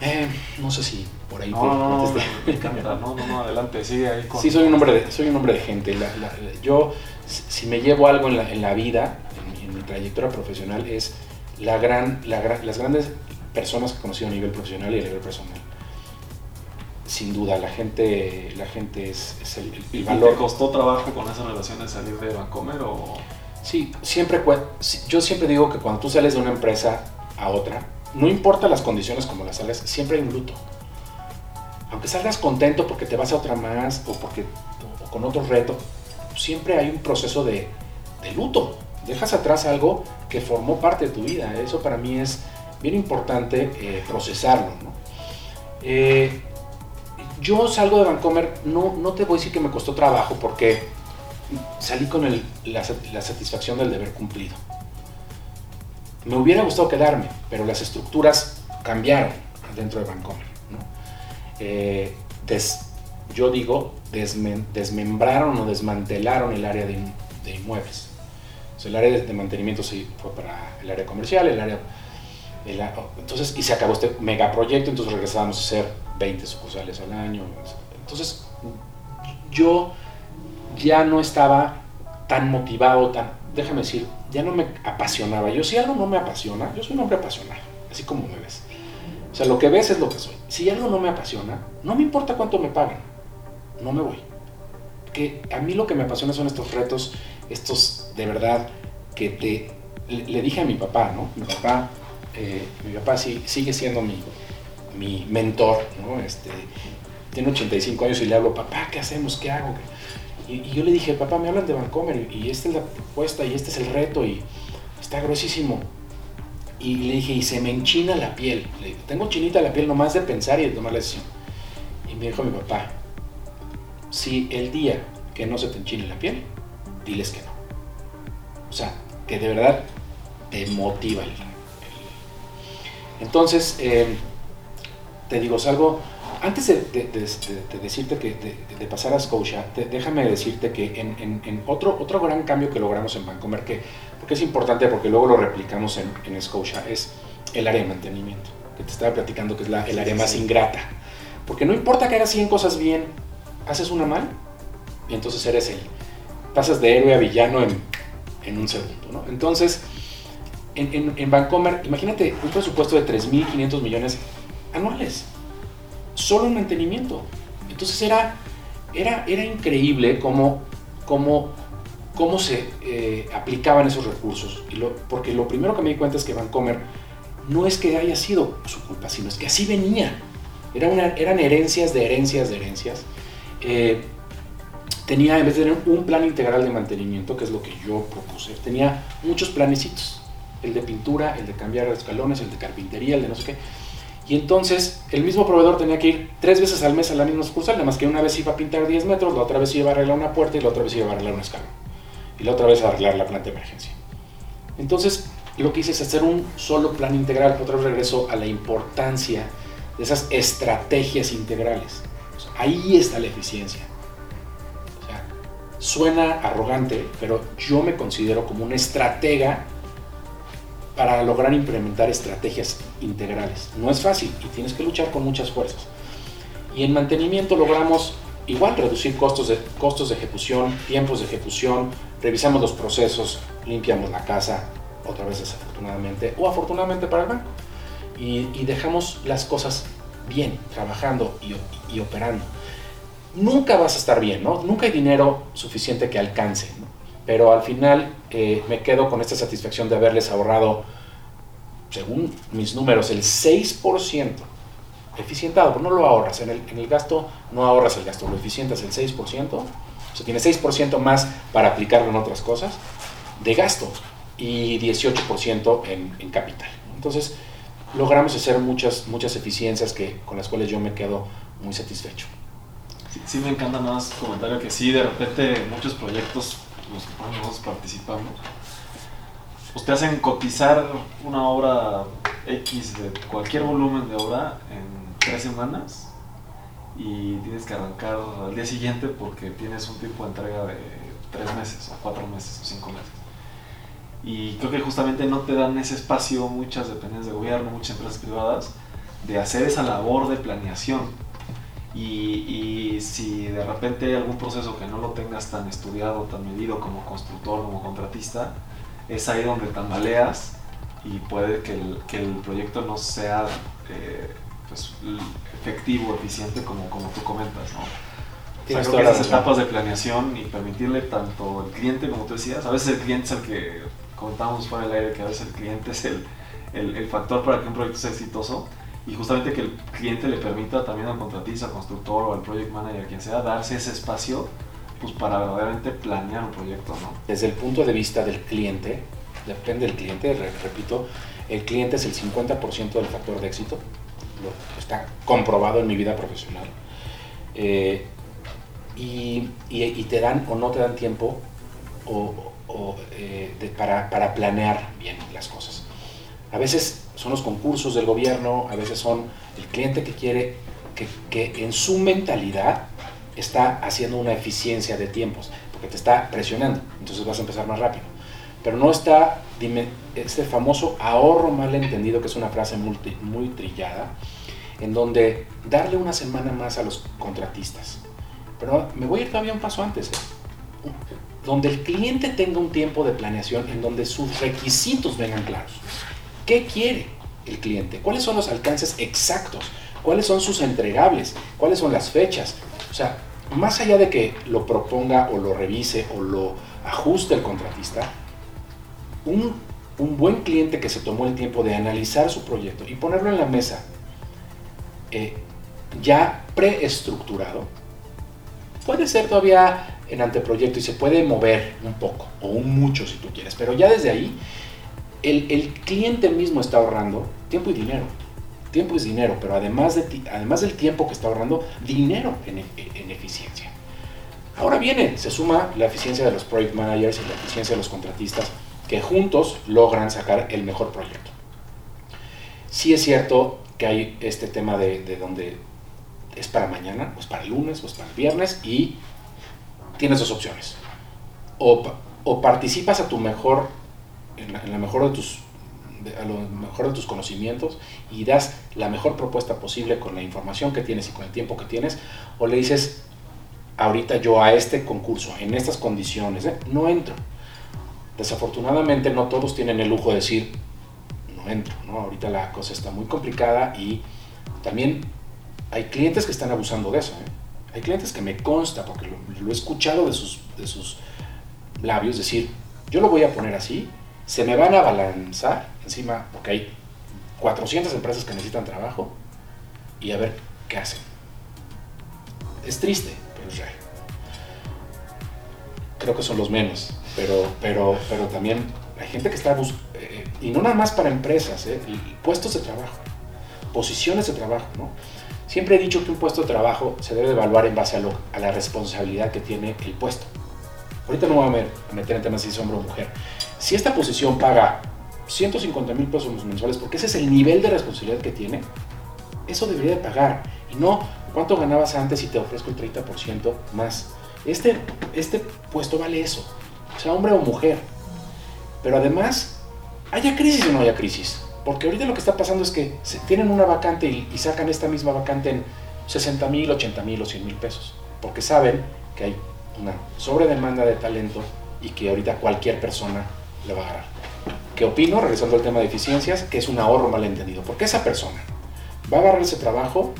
Eh, no sé si por ahí
no, te, no, no, no, no, no, adelante, sigue ahí
Sí, soy un hombre de, soy un hombre de gente. yo, si me llevo algo en la, en la vida, en, mi trayectoria profesional, es la gran, la, las grandes personas que he conocido a nivel profesional y a nivel personal. Sin duda, la gente, la gente es, es el,
el, valor. ¿Te costó trabajo con esa relación de salir de Vancomer o...?
Sí, siempre, yo siempre digo que cuando tú sales de una empresa a otra, no importa las condiciones como las sales, siempre hay un luto. Aunque salgas contento porque te vas a otra más o porque con otro reto, siempre hay un proceso de, luto. Dejas atrás algo que formó parte de tu vida. Eso para mí es bien importante eh, procesarlo. Eh, yo salgo de Vancomer, no, no te voy a decir que me costó trabajo porque salí con la satisfacción del deber cumplido. Me hubiera gustado quedarme, pero las estructuras cambiaron dentro de Bancomer. Eh, yo digo, desmembraron o desmantelaron el área de, inmuebles. El área de, mantenimiento sí fue para el área comercial, el área... entonces, y se acabó este megaproyecto, entonces regresábamos a hacer 20 sucursales al año. Entonces, yo ya no estaba tan motivado, tan, déjame decir, ya no me apasionaba. Yo si algo no me apasiona, yo soy un hombre apasionado, así como me ves. O sea, lo que ves es lo que soy. Si algo no me apasiona, no me importa cuánto me paguen, no me voy. Que a mí lo que me apasiona son estos retos, estos de verdad que te... Le, dije a mi papá, ¿no? Mi papá, eh, mi papá sí, sigue siendo mi, mi mentor, ¿no? Este, tiene 85 años y le hablo, papá, ¿qué hacemos? ¿Qué hago? Y, yo le dije, papá, me hablan de Vancomer y, esta es la propuesta y este es el reto y está gruesísimo. Y le dije, y se me enchina la piel. Le dije, tengo chinita la piel nomás de pensar y de tomar la decisión. Y me dijo mi papá, si el día que no se te enchine la piel, diles que no. O sea, que de verdad te motiva el... Entonces, eh, te digo, salgo antes de, decirte que de, pasar a Scotia, déjame decirte que en, otro, otro gran cambio que logramos en Vancomer, que, porque es importante porque luego lo replicamos en, en Scotia, es el área de mantenimiento, que te estaba platicando que es la, el área más ingrata. Porque no importa que hagas 100 cosas bien, haces una mal y entonces eres el... Pasas de héroe a villano en, en un segundo, ¿no? Entonces, en, en, en Vancomer, imagínate un presupuesto de 3.500 millones anuales solo en mantenimiento. Entonces era, era, era increíble cómo, cómo, cómo se eh, aplicaban esos recursos. Y lo, porque lo primero que me di cuenta es que Vancomer no es que haya sido su culpa, sino es que así venía. Era una, eran herencias de herencias de herencias. Eh, tenía, en vez de tener un plan integral de mantenimiento, que es lo que yo propuse, tenía muchos planecitos. El de pintura, el de cambiar escalones, el de carpintería, el de no sé qué. Y entonces el mismo proveedor tenía que ir tres veces al mes a la misma sucursal, nada más que una vez iba a pintar 10 metros, la otra vez iba a arreglar una puerta y la otra vez iba a arreglar un escalón. Y la otra vez a arreglar la planta de emergencia. Entonces lo que hice es hacer un solo plan integral. Otra vez regreso a la importancia de esas estrategias integrales. ahí está la eficiencia. Suena arrogante, pero yo me considero como un estratega para lograr implementar estrategias integrales. No es fácil y tienes que luchar con muchas fuerzas. Y en mantenimiento logramos igual reducir costos de, costos de ejecución, tiempos de ejecución, revisamos los procesos, limpiamos la casa, otra vez desafortunadamente, o afortunadamente para el banco, y, dejamos las cosas bien, trabajando y, operando. Nunca vas a estar bien, ¿no? Nunca hay dinero suficiente que alcance, pero al final eh, me quedo con esta satisfacción de haberles ahorrado, según mis números, el 6% eficientado, pero no lo ahorras, en el, en el gasto no ahorras el gasto, lo eficientas el 6%, o sea, tiene 6% más para aplicarlo en otras cosas de gasto y 18% en, en capital. Entonces, logramos hacer muchas, muchas eficiencias que, con las cuales yo me quedo muy satisfecho.
Sí, me encanta más comentario que sí, de repente muchos proyectos los que nosotros participamos, pues te hacen cotizar una obra X de cualquier volumen de obra en tres semanas y tienes que arrancar al día siguiente porque tienes un tiempo de entrega de tres meses o cuatro meses o cinco meses. Y creo que justamente no te dan ese espacio muchas dependencias de gobierno, muchas empresas privadas, de hacer esa labor de planeación y, si de repente hay algún proceso que no lo tengas tan estudiado, tan medido como constructor, como contratista, es ahí donde tambaleas y puede que el, que el proyecto no sea eh, pues, efectivo, eficiente como, como tú comentas. ¿no? O sea, que esas etapas de planeación y permitirle tanto al cliente, como tú decías, a veces el cliente es el que, contamos fuera del aire, que a veces el cliente es el, el, el factor para que un proyecto sea exitoso, y justamente que el cliente le permita también al contratista, al constructor o al project manager, quien sea, darse ese espacio pues para verdaderamente planear un proyecto. ¿no?
Desde el punto de vista del cliente, depende del cliente, repito, el cliente es el 50% del factor de éxito, lo está comprobado en mi vida profesional. Eh, y, te dan o no te dan tiempo o, eh, para planear bien las cosas. A veces son los concursos del gobierno, a veces son el cliente que quiere, que, que en su mentalidad está haciendo una eficiencia de tiempos, porque te está presionando, entonces vas a empezar más rápido. Pero no está este famoso ahorro mal entendido, que es una frase muy, muy trillada, en donde darle una semana más a los contratistas. Pero me voy a ir todavía un paso antes. ¿eh? donde el cliente tenga un tiempo de planeación en donde sus requisitos vengan claros. ¿Qué quiere el cliente? ¿Cuáles son los alcances exactos? ¿Cuáles son sus entregables? ¿Cuáles son las fechas? O sea, más allá de que lo proponga o lo revise o lo ajuste el contratista, un, un buen cliente que se tomó el tiempo de analizar su proyecto y ponerlo en la mesa eh, ya preestructurado, puede ser todavía en anteproyecto y se puede mover un poco o un mucho si tú quieres, pero ya desde ahí el, cliente mismo está ahorrando tiempo y dinero. Tiempo es dinero, pero además, de, además del tiempo que está ahorrando, dinero en, en eficiencia. Ahora viene, se suma la eficiencia de los project managers y la eficiencia de los contratistas que juntos logran sacar el mejor proyecto. Sí es cierto que hay este tema de, de donde es para mañana, o es para el lunes, o es para el viernes, y tienes dos opciones. O, o participas a tu mejor, en la, mejor de tus a lo mejor de tus conocimientos y das la mejor propuesta posible con la información que tienes y con el tiempo que tienes, o le dices, ahorita yo a este concurso, en estas condiciones, ¿eh? no entro. Desafortunadamente no todos tienen el lujo de decir, no entro, ¿no? Ahorita la cosa está muy complicada y también hay clientes que están abusando de eso. ¿eh? Hay clientes que me consta, porque lo, lo, he escuchado de sus, de sus labios, decir, yo lo voy a poner así, se me van a balanzar encima, porque hay 400 empresas que necesitan trabajo, y a ver qué hacen. Es triste, pero es real. Creo que son los menos, pero, pero, pero también hay gente que está buscando, eh, y no nada más para empresas, eh, puestos de trabajo, posiciones de trabajo, ¿no? Siempre he dicho que un puesto de trabajo se debe evaluar en base a, lo, a la responsabilidad que tiene el puesto. Ahorita no me voy a meter en temas si es hombre o mujer. Si esta posición paga 150 mil pesos mensuales, porque ese es el nivel de responsabilidad que tiene, eso debería de pagar. Y no cuánto ganabas antes y te ofrezco el 30% más. Este, este puesto vale eso, sea, hombre o mujer. Pero además, haya crisis o no haya crisis. Porque ahorita lo que está pasando es que tienen una vacante y, y sacan esta misma vacante en 60 mil, 80 mil o 100 mil pesos. Porque saben que hay una sobredemanda de talento y que ahorita cualquier persona le va a agarrar. ¿Qué opino? Regresando al tema de eficiencias, que es un ahorro malentendido. Porque esa persona va a agarrar ese trabajo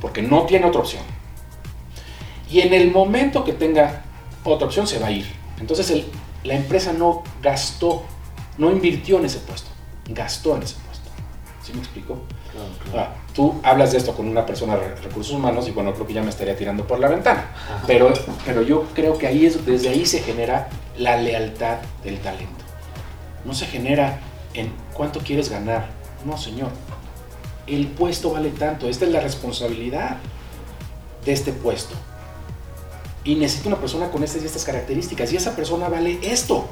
porque no tiene otra opción. Y en el momento que tenga otra opción se va a ir. Entonces el, la empresa no gastó, no invirtió en ese puesto, gastó en ese puesto. ¿Sí me explico?
Claro, claro.
Ah, tú hablas de esto con una persona de recursos humanos y bueno, creo que ya me estaría tirando por la ventana. Pero, pero yo creo que ahí es, desde ahí se genera la lealtad del talento. No se genera en cuánto quieres ganar. No, señor. El puesto vale tanto. Esta es la responsabilidad de este puesto. Y necesito una persona con estas y estas características. Y esa persona vale esto.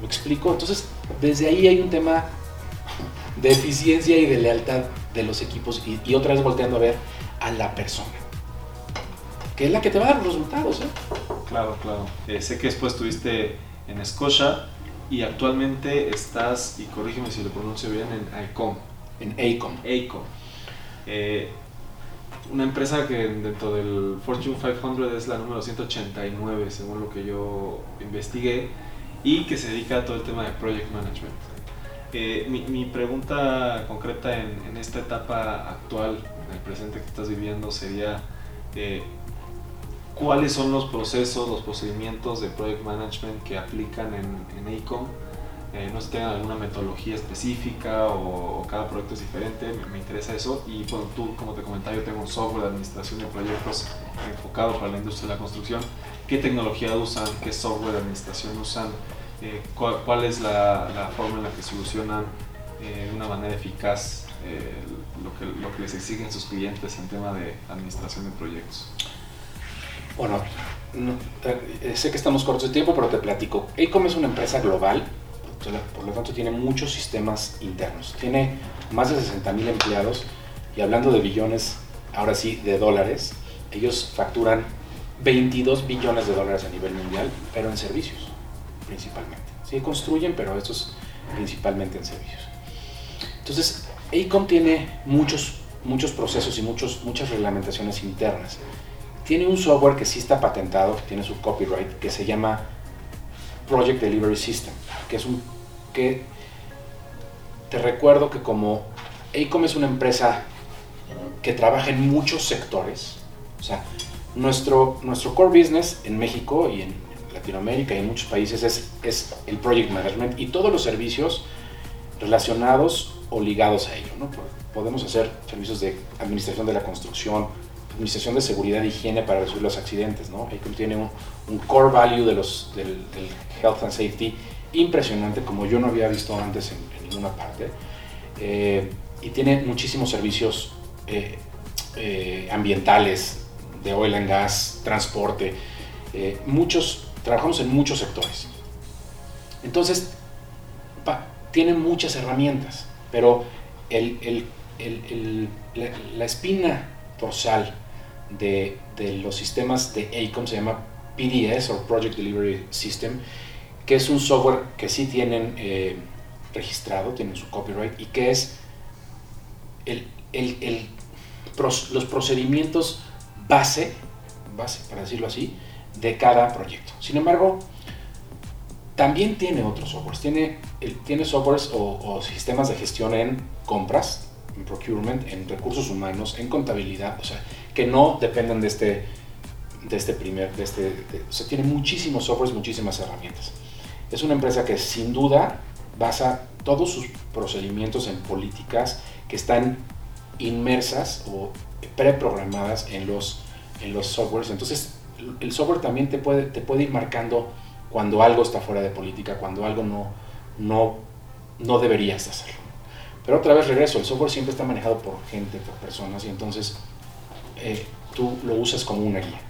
¿Me explico? Entonces, desde ahí hay un tema de eficiencia y de lealtad de los equipos y, y, otra vez volteando a ver a la persona, que es la que te va a dar los resultados. ¿eh?
Claro, claro. Eh, sé que después estuviste en Scotia y actualmente estás, y corrígeme si lo pronuncio bien, en ICOM.
En ACOM.
ACOM. Eh, una empresa que dentro del Fortune 500 es la número 189, según lo que yo investigué, y que se dedica a todo el tema de Project Management. Eh, mi, mi, pregunta concreta en, en, esta etapa actual, en el presente que estás viviendo, sería eh, cuáles son los procesos, los procedimientos de project management que aplican en, en ACOM. Eh, no sé si tienen alguna metodología específica o, o, cada proyecto es diferente, me, me, interesa eso. Y bueno, tú, como te comentaba, yo tengo un software de administración de proyectos enfocado para la industria de la construcción. ¿Qué tecnología usan? ¿Qué software de administración usan? Eh, cuál, cuál, es la, la, forma en la que solucionan eh, de una manera eficaz eh, lo, que, lo que les exigen sus clientes en tema de administración de proyectos.
Bueno, no, eh, sé que estamos cortos de tiempo, pero te platico. ACOM es una empresa global, por lo tanto tiene muchos sistemas internos. Tiene más de 60 mil empleados y hablando de billones, ahora sí, de dólares, ellos facturan 22 billones de dólares a nivel mundial, pero en servicios principalmente. Sí, construyen, pero esto es principalmente en servicios. Entonces, ACOM tiene muchos, muchos procesos y muchos, muchas reglamentaciones internas. Tiene un software que sí está patentado, tiene su copyright, que se llama Project Delivery System, que es un que te recuerdo que como ACOM es una empresa que trabaja en muchos sectores, o sea, nuestro, nuestro core business en México y en Latinoamérica y en muchos países es, es el project management y todos los servicios relacionados o ligados a ello. ¿no? Podemos hacer servicios de administración de la construcción, administración de seguridad e higiene para resolver los accidentes. ¿no? ACOM tiene un, un, core value de los, del, del, health and safety impresionante como yo no había visto antes en, en ninguna parte. Eh, y tiene muchísimos servicios eh, eh, ambientales, de oil and gas, transporte, eh, muchos, trabajamos en muchos sectores. Entonces, pa, tienen muchas herramientas, pero el, el, el, la, la, espina dorsal de, los sistemas de ACOM se llama PDS o Project Delivery System, que es un software que sí tienen eh, registrado, tienen su copyright y que es el, los procedimientos base, base, para decirlo así, de cada proyecto. Sin embargo, también tiene otros softwares. Tiene, tiene softwares o, o, sistemas de gestión en compras, en procurement, en recursos humanos, en contabilidad, o sea, que no dependen de este, de este primer, de este, de, o tiene muchísimos softwares, muchísimas herramientas. Es una empresa que sin duda basa todos sus procedimientos en políticas que están inmersas o preprogramadas en los, en los softwares. Entonces, el software también te puede, te puede ir marcando cuando algo está fuera de política, cuando algo no, no, no deberías hacerlo. Pero otra vez regreso, el software siempre está manejado por gente, por personas, y entonces eh, tú lo usas como una guía.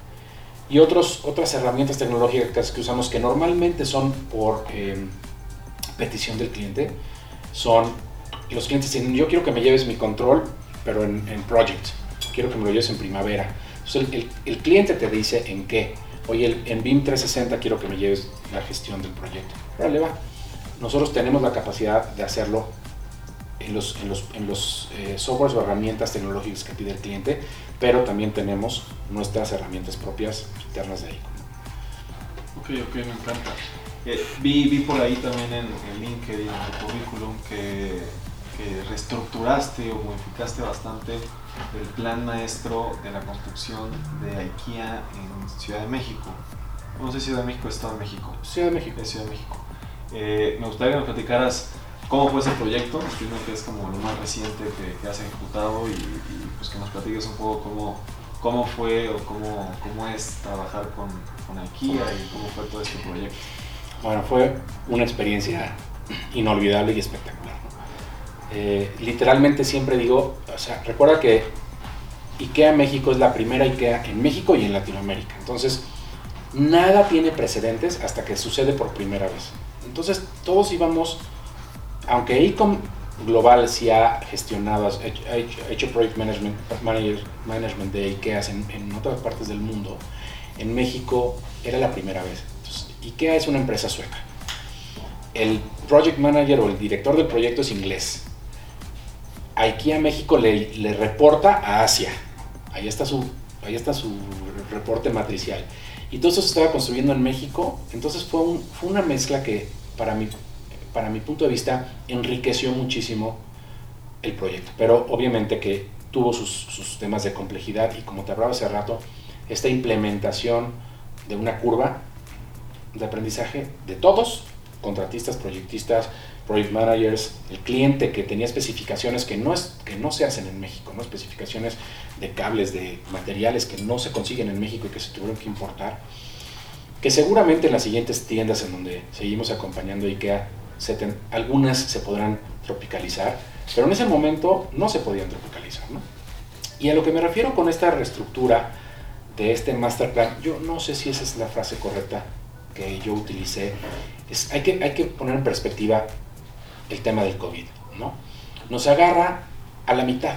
Y otros, otras herramientas tecnológicas que usamos que normalmente son por eh, petición del cliente, son los clientes dicen, yo quiero que me lleves mi control, pero en, en project quiero que me lo lleves en primavera. Entonces el, cliente te dice en qué. Oye, en BIM 360 quiero que me lleves la gestión del proyecto. Órale, va. Nosotros tenemos la capacidad de hacerlo en los, en los, en los eh, softwares o herramientas tecnológicas que pide el cliente, pero también tenemos nuestras herramientas propias internas de ahí.
Ok, ok, me encanta. Eh, vi, vi por ahí también en, en LinkedIn, en tu currículum, que, que reestructuraste o modificaste bastante el plan maestro de la construcción de IKEA en Ciudad de México. No sé si Ciudad de México o Estado de México.
Ciudad de México.
Es Ciudad de México. Eh, me gustaría que me platicaras cómo fue ese proyecto, entiendo que es como lo más reciente que, que has ejecutado y, y, pues que nos platiques un poco cómo, cómo fue o cómo, cómo es trabajar con, con IKEA y cómo fue todo este proyecto.
Bueno, fue una experiencia inolvidable y espectacular. Eh, literalmente siempre digo, o sea, recuerda que IKEA México es la primera IKEA en México y en Latinoamérica. Entonces, nada tiene precedentes hasta que sucede por primera vez. Entonces, todos íbamos, aunque ICOM Global sí ha gestionado, ha hecho, ha Project Management, management de IKEA en, otras partes del mundo, en México era la primera vez. IKEA es una empresa sueca. El project manager o el director del proyecto es inglés. IKEA México le, reporta a Asia. Ahí está, su, ahí está su reporte matricial. Y todo eso se estaba construyendo en México. Entonces fue, fue una mezcla que, para mi, para mi punto de vista, enriqueció muchísimo el proyecto. Pero obviamente que tuvo sus, sus temas de complejidad y como te hablaba hace rato, esta implementación de una curva de aprendizaje de todos, contratistas, proyectistas, project managers, el cliente que tenía especificaciones que no, es, que no se hacen en México, ¿no? especificaciones de cables, de materiales que no se consiguen en México y que se tuvieron que importar, que seguramente en las siguientes tiendas en donde seguimos acompañando IKEA, se ten, algunas se podrán tropicalizar, pero en ese momento no se podían tropicalizar. ¿no? Y a lo que me refiero con esta reestructura de este master plan, yo no sé si esa es la frase correcta que yo utilicé, es, hay, que, hay que poner en perspectiva el tema del COVID, ¿no? Nos agarra a la mitad.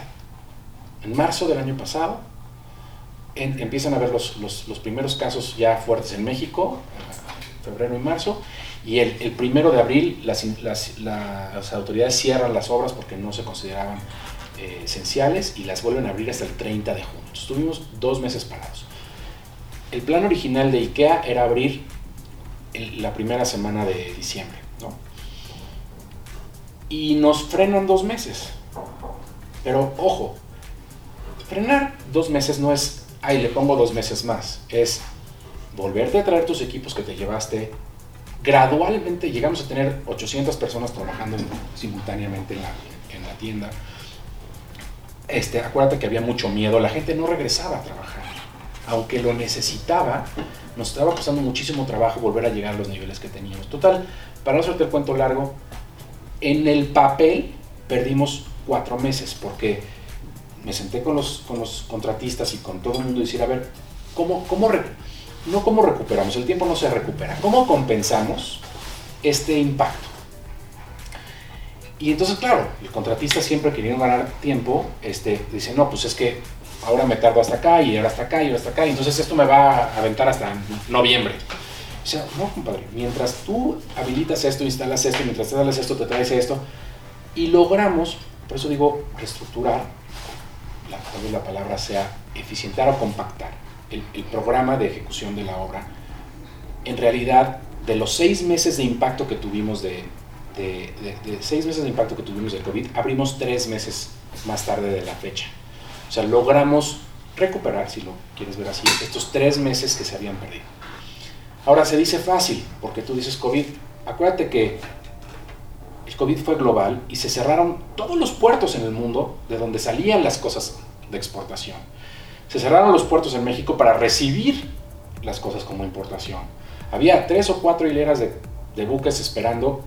En marzo del año pasado en, empiezan a ver los, los, los, primeros casos ya fuertes en México, febrero y marzo, y el, el primero de abril las, las, las, autoridades cierran las obras porque no se consideraban eh, esenciales y las vuelven a abrir hasta el 30 de junio. Estuvimos dos meses parados. el plan original de IKEA era abrir la primera semana de diciembre, ¿no? Y nos frenan dos meses. Pero ojo, frenar dos meses no es, ay, le pongo dos meses más. Es volverte a traer tus equipos que te llevaste. Gradualmente llegamos a tener 800 personas trabajando simultáneamente en la, en la tienda. Este, acuérdate que había mucho miedo, la gente no regresaba a trabajar. Aunque lo necesitaba, nos estaba costando muchísimo trabajo volver a llegar a los niveles que teníamos. Total, para no hacerte el cuento largo, en el papel perdimos cuatro meses porque me senté con los, con los contratistas y con todo el mundo y decir, a ver, ¿cómo, cómo no cómo recuperamos, el tiempo no se recupera, ¿cómo compensamos este impacto? Y entonces, claro, el contratista siempre queriendo ganar tiempo, este, dice, no, pues es que ahora me tardo hasta acá y ahora hasta acá y ahora hasta acá, y entonces esto me va a aventar hasta noviembre. O sea, no, compadre, mientras tú habilitas esto, instalas esto, mientras te das esto, te traes esto, y logramos, por eso digo, reestructurar, la, tal vez la palabra sea eficientar o compactar el, el programa de ejecución de la obra. En realidad, de los seis meses de impacto que tuvimos de, de, de, de, seis meses de impacto que tuvimos del COVID, abrimos tres meses más tarde de la fecha. O sea, logramos recuperar, si lo quieres ver así, estos tres meses que se habían perdido. Ahora se dice fácil, porque tú dices COVID. Acuérdate que el COVID fue global y se cerraron todos los puertos en el mundo de donde salían las cosas de exportación. Se cerraron los puertos en México para recibir las cosas como importación. Había tres o cuatro hileras de, buques esperando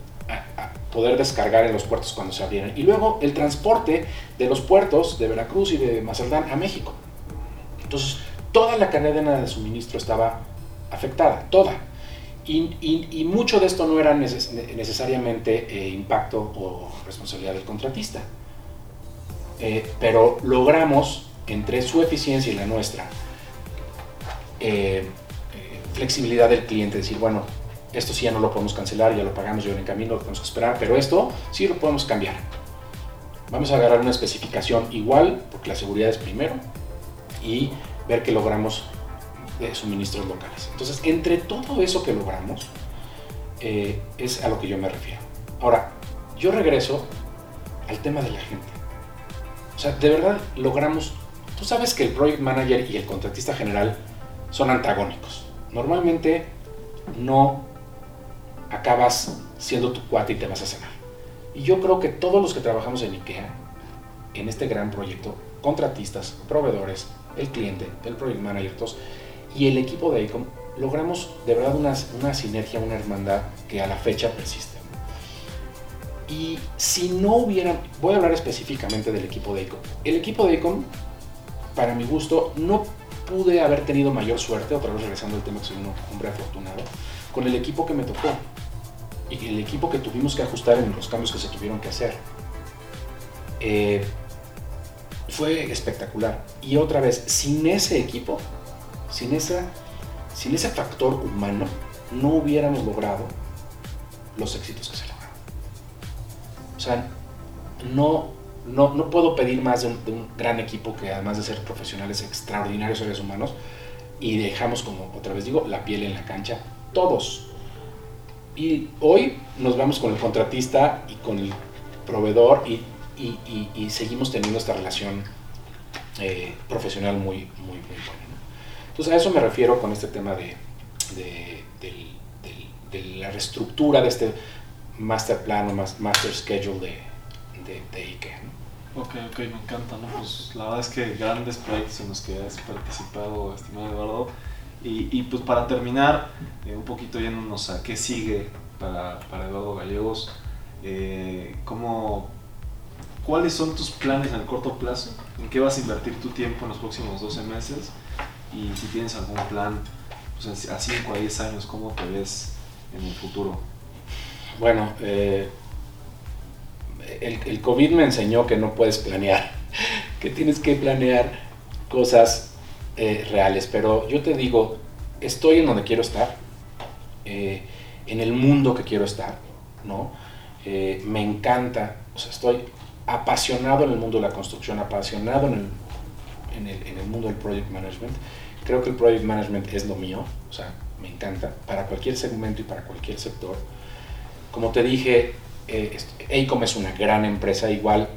poder descargar en los puertos cuando se abrieran. Y luego el transporte de los puertos de Veracruz y de Mazatlán a México. Entonces, toda la cadena de suministro estaba afectada, toda. Y, mucho de esto no era neces necesariamente eh, impacto o responsabilidad del contratista. Eh, pero logramos, entre su eficiencia y la nuestra, eh, flexibilidad del cliente, decir, bueno, esto sí ya no lo podemos cancelar, ya lo pagamos, ya en camino, lo podemos esperar, pero esto sí lo podemos cambiar. Vamos a agarrar una especificación igual, porque la seguridad es primero, y ver que logramos de suministros locales. Entonces, entre todo eso que logramos, eh, es a lo que yo me refiero. Ahora, yo regreso al tema de la gente. O sea, de verdad logramos, tú sabes que el project manager y el contratista general son antagónicos. Normalmente no acabas siendo tu cuate y te vas a cenar. Y yo creo que todos los que trabajamos en IKEA, en este gran proyecto, contratistas, proveedores, el cliente, el project manager, todos, y el equipo de ICOM logramos de verdad una, una, sinergia, una hermandad que a la fecha persiste. Y si no hubiera, voy a hablar específicamente del equipo de ICOM. El equipo de ICOM, para mi gusto, no pude haber tenido mayor suerte, otra vez regresando al tema que soy un hombre afortunado, con el equipo que me tocó y el equipo que tuvimos que ajustar en los cambios que se tuvieron que hacer. Eh, fue espectacular. Y otra vez, sin ese equipo, sin, esa, sin ese factor humano, no hubiéramos logrado los éxitos que se lograron. O sea, no, no, no puedo pedir más de un, de gran equipo que además de ser profesionales extraordinarios seres humanos, y dejamos, como otra vez digo, la piel en la cancha, todos. Y hoy nos vamos con el contratista y con el proveedor y, y, seguimos teniendo esta relación eh, profesional muy, muy, muy buena. Entonces a eso me refiero con este tema de, de, de, de la reestructura de este master plan o master schedule de, de IKEA.
¿no? Ok, ok, me encanta, ¿no? Pues la verdad es que grandes proyectos en los que has participado, estimado Eduardo. Y, y pues para terminar, eh, un poquito yéndonos a qué sigue para, para Eduardo Gallegos, eh, ¿cómo, ¿cuáles son tus planes en el corto plazo? ¿En qué vas a invertir tu tiempo en los próximos 12 meses? y si tienes algún plan pues, a 5 a 10 años, ¿cómo te ves en el futuro?
Bueno, eh, el, COVID me enseñó que no puedes planear, que tienes que planear cosas eh, reales, pero yo te digo, estoy en donde quiero estar, eh, en el mundo que quiero estar, ¿no? Eh, me encanta, o sea, estoy apasionado en el mundo de la construcción, apasionado en el en el, en el, mundo del project management. creo que el project management es lo mío, o sea, me encanta, para cualquier segmento y para cualquier sector. Como te dije, eh, ACOM es una gran empresa, igual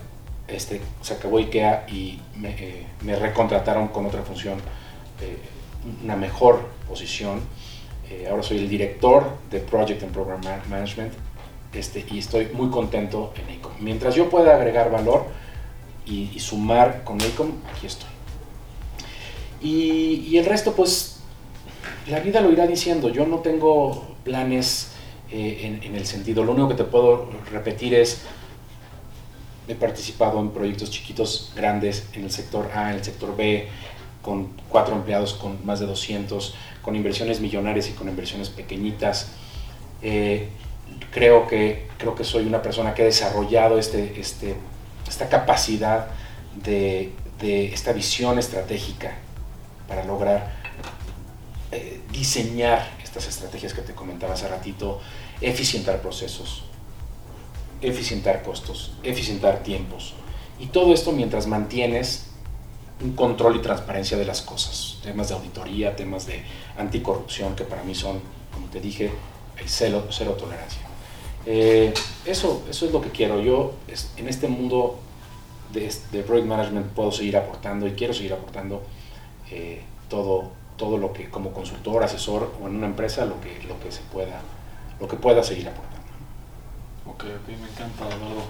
este, se acabó IKEA y me, eh, me recontrataron con otra función, eh, una mejor posición. Eh, ahora soy el director de Project and Program Management este, y estoy muy contento en ACOM. Mientras yo pueda agregar valor y, sumar con ACOM, aquí estoy. Y, el resto, pues, la vida lo irá diciendo. Yo no tengo planes eh, en, en, el sentido, lo único que te puedo repetir es, he participado en proyectos chiquitos, grandes, en el sector A, en el sector B, con cuatro empleados, con más de 200, con inversiones millonarias y con inversiones pequeñitas. Eh, creo, que, creo que soy una persona que ha desarrollado este, este, esta capacidad de, de esta visión estratégica para lograr eh, diseñar estas estrategias que te comentaba hace ratito, eficientar procesos, eficientar costos, eficientar tiempos. Y todo esto mientras mantienes un control y transparencia de las cosas, temas de auditoría, temas de anticorrupción, que para mí son, como te dije, cero, cero tolerancia. Eh, eso, eso es lo que quiero. Yo en este mundo de, de, project management puedo seguir aportando y quiero seguir aportando eh, todo, todo lo que como consultor, asesor o en una empresa, lo que, lo que se pueda, lo que pueda seguir aportando.
Ok, ok, me encanta, Eduardo.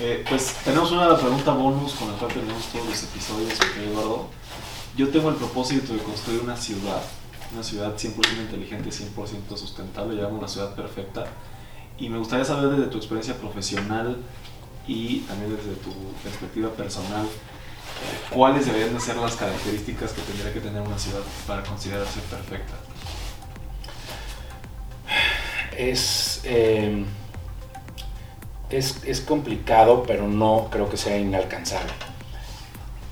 Eh, pues tenemos una pregunta bonus con la cual tenemos todos los episodios, okay, Eduardo. Yo tengo el propósito de construir una ciudad, una ciudad 100% inteligente, 100% sustentable, llamamos una ciudad perfecta. Y me gustaría saber desde tu experiencia profesional y también desde tu perspectiva personal, eh, cuáles deberían de ser las características que tendría que tener una ciudad para considerarse perfecta.
Es... Eh es, es, complicado, pero no creo que sea inalcanzable.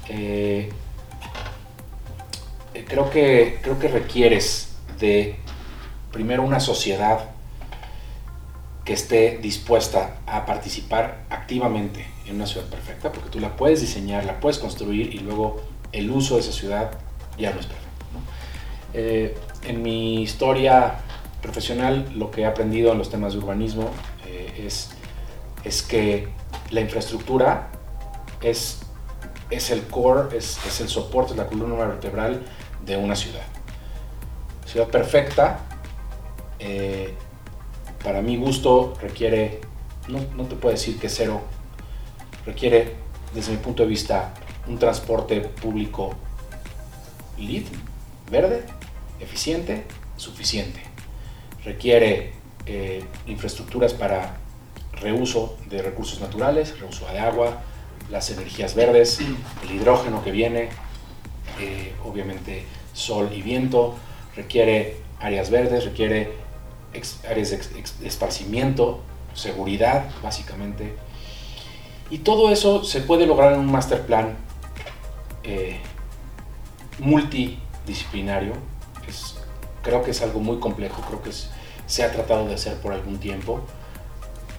Eh, creo, que, creo que requieres de, primero, una sociedad que esté dispuesta a participar activamente en una ciudad perfecta, porque tú la puedes diseñar, la puedes construir y luego el uso de esa ciudad ya no es perfecto. Eh, en mi historia profesional, lo que he aprendido en los temas de urbanismo eh, es es que la infraestructura es, es el core, es, el soporte, es la columna vertebral de una ciudad. Ciudad perfecta, eh, para mi gusto, requiere, no, no te puedo decir que cero, requiere, desde mi punto de vista, un transporte público lead, verde, eficiente, suficiente. Requiere eh, infraestructuras para reuso de recursos naturales, reuso de agua, las energías verdes, el hidrógeno que viene, eh, obviamente sol y viento, requiere áreas verdes, requiere áreas de esparcimiento, seguridad básicamente. Y todo eso se puede lograr en un master plan eh, multidisciplinario. Creo que es algo muy complejo, creo que es, se ha tratado de hacer por algún tiempo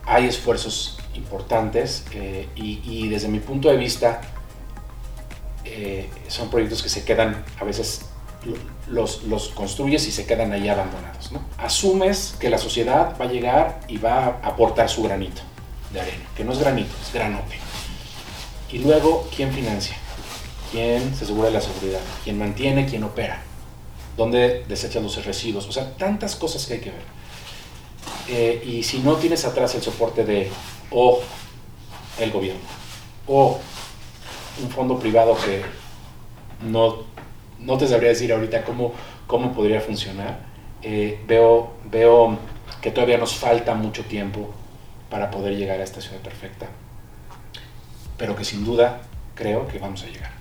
hay esfuerzos importantes eh, y, desde mi punto de vista eh, son proyectos que se quedan a veces los, los construyes y se quedan ahí abandonados. Asumes que la sociedad va a llegar y va a aportar su granito de arena, que no es granito, es granote. Y luego, ¿quién financia? ¿Quién se asegura de la seguridad? ¿Quién mantiene? ¿Quién opera? ¿Dónde desechan los residuos? O sea, tantas cosas que hay que ver. Eh, y si no tienes atrás el soporte de o el gobierno o un fondo privado que no, no te sabría decir ahorita cómo, cómo podría funcionar, eh, veo, veo que todavía nos falta mucho tiempo para poder llegar a esta ciudad perfecta, pero que sin duda creo que vamos a llegar.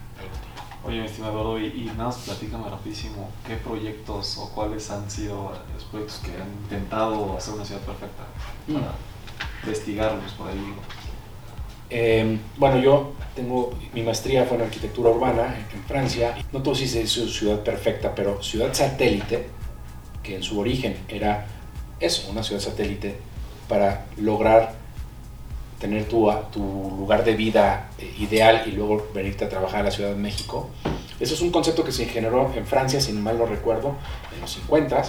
Oye, mi estimado y, y nada más platícame rapidísimo, ¿qué proyectos o cuáles han sido los proyectos que han intentado hacer una ciudad perfecta para mm. investigarlos por ahí?
Eh, bueno, yo tengo, mi maestría fue en arquitectura urbana en, Francia. No todo si es ciudad perfecta, pero ciudad satélite, que en su origen era eso, una ciudad satélite, para lograr tener tu, tu lugar de vida eh, ideal y luego venirte a trabajar a la Ciudad de México, Eso es un concepto que se generó en Francia, si mal no recuerdo, en los 50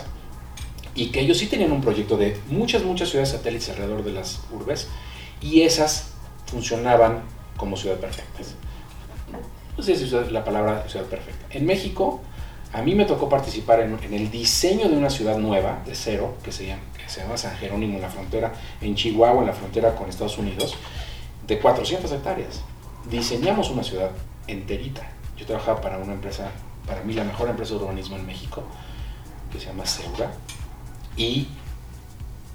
y que ellos sí tenían un proyecto de muchas, muchas ciudades satélites alrededor de las urbes y esas funcionaban como ciudad perfectas. No sé si es la palabra ciudad perfecta. En México, a mí me tocó participar en, el diseño de una ciudad nueva, de cero, que se, llama, San Jerónimo en la frontera, en Chihuahua, en la frontera con Estados Unidos, de 400 hectáreas. Diseñamos una ciudad enterita. Yo trabajaba para una empresa, para mí la mejor empresa de urbanismo en México, que se llama Seura, y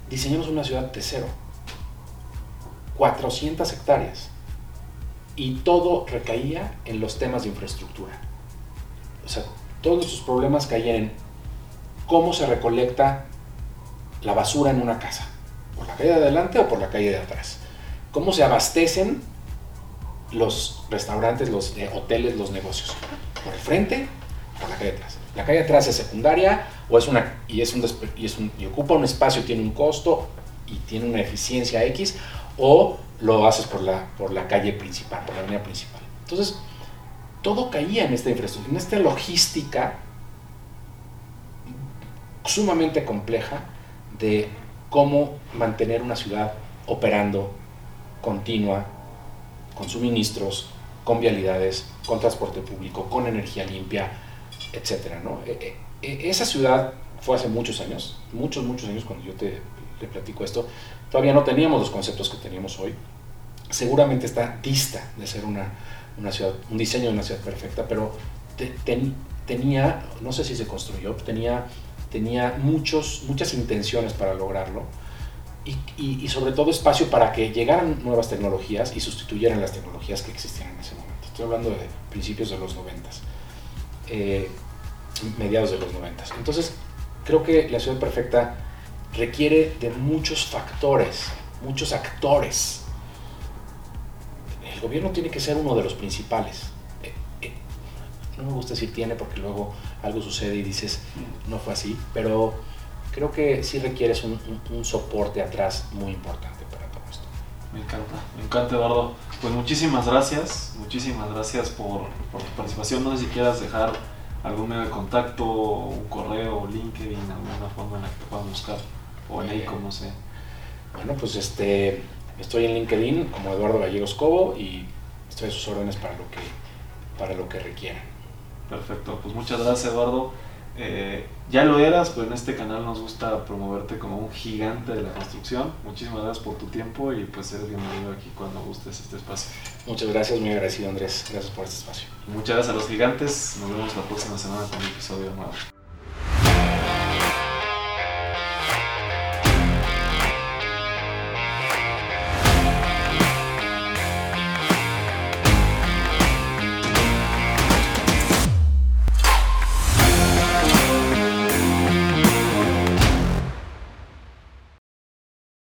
diseñamos una ciudad de cero. 400 hectáreas. Y todo recaía en los temas de infraestructura. O sea, todos nuestros problemas caían en cómo se recolecta la basura en una casa. ¿Por la calle de adelante o por la calle de atrás? ¿Cómo se abastecen los restaurantes, los eh, hoteles, los negocios? ¿Por el frente por la calle de atrás? La calle de atrás es secundaria o es una y es un, y y ocupa un espacio, tiene un costo y tiene una eficiencia X o lo haces por la, por la calle principal, por la avenida principal. Entonces, todo caía en esta infraestructura, en esta logística sumamente compleja de cómo mantener una ciudad operando continua, con suministros, con vialidades, con transporte público, con energía limpia, etc. ¿no? E, e, e, esa ciudad fue hace muchos años, muchos, muchos años cuando yo te, te platico esto, todavía no teníamos los conceptos que teníamos hoy. Seguramente está dista de ser una, una ciudad, un diseño de una ciudad perfecta, pero tenía, no sé si se construyó, tenía, tenía muchos, muchas intenciones para lograrlo y, y, sobre todo espacio para que llegaran nuevas tecnologías y sustituyeran las tecnologías que existían en ese momento. Estoy hablando de principios de los noventas, eh, mediados de los noventas. Entonces, creo que la ciudad perfecta requiere de muchos factores, muchos actores el gobierno tiene que ser uno de los principales. Eh, eh, no me gusta decir tiene porque luego algo sucede y dices, no fue así, pero creo que sí requieres un, soporte atrás muy importante para todo esto.
Me encanta, me encanta Eduardo. Pues muchísimas gracias, muchísimas gracias por, por, tu participación. No sé si quieras dejar algún medio de contacto, un correo, LinkedIn, alguna forma en la que te puedan buscar, o en ahí, como sé.
Bueno, pues este, Estoy en LinkedIn como Eduardo Gallegos Cobo y estoy a sus órdenes para lo que, para lo que requieran.
Perfecto, pues muchas gracias Eduardo. Eh, ya lo eras, pero en este canal nos gusta promoverte como un gigante de la construcción. Muchísimas gracias por tu tiempo y pues eres bienvenido aquí cuando gustes este espacio.
Muchas gracias, muy agradecido Andrés. Gracias por este espacio.
muchas gracias a los gigantes. Nos vemos la próxima semana con un episodio nuevo.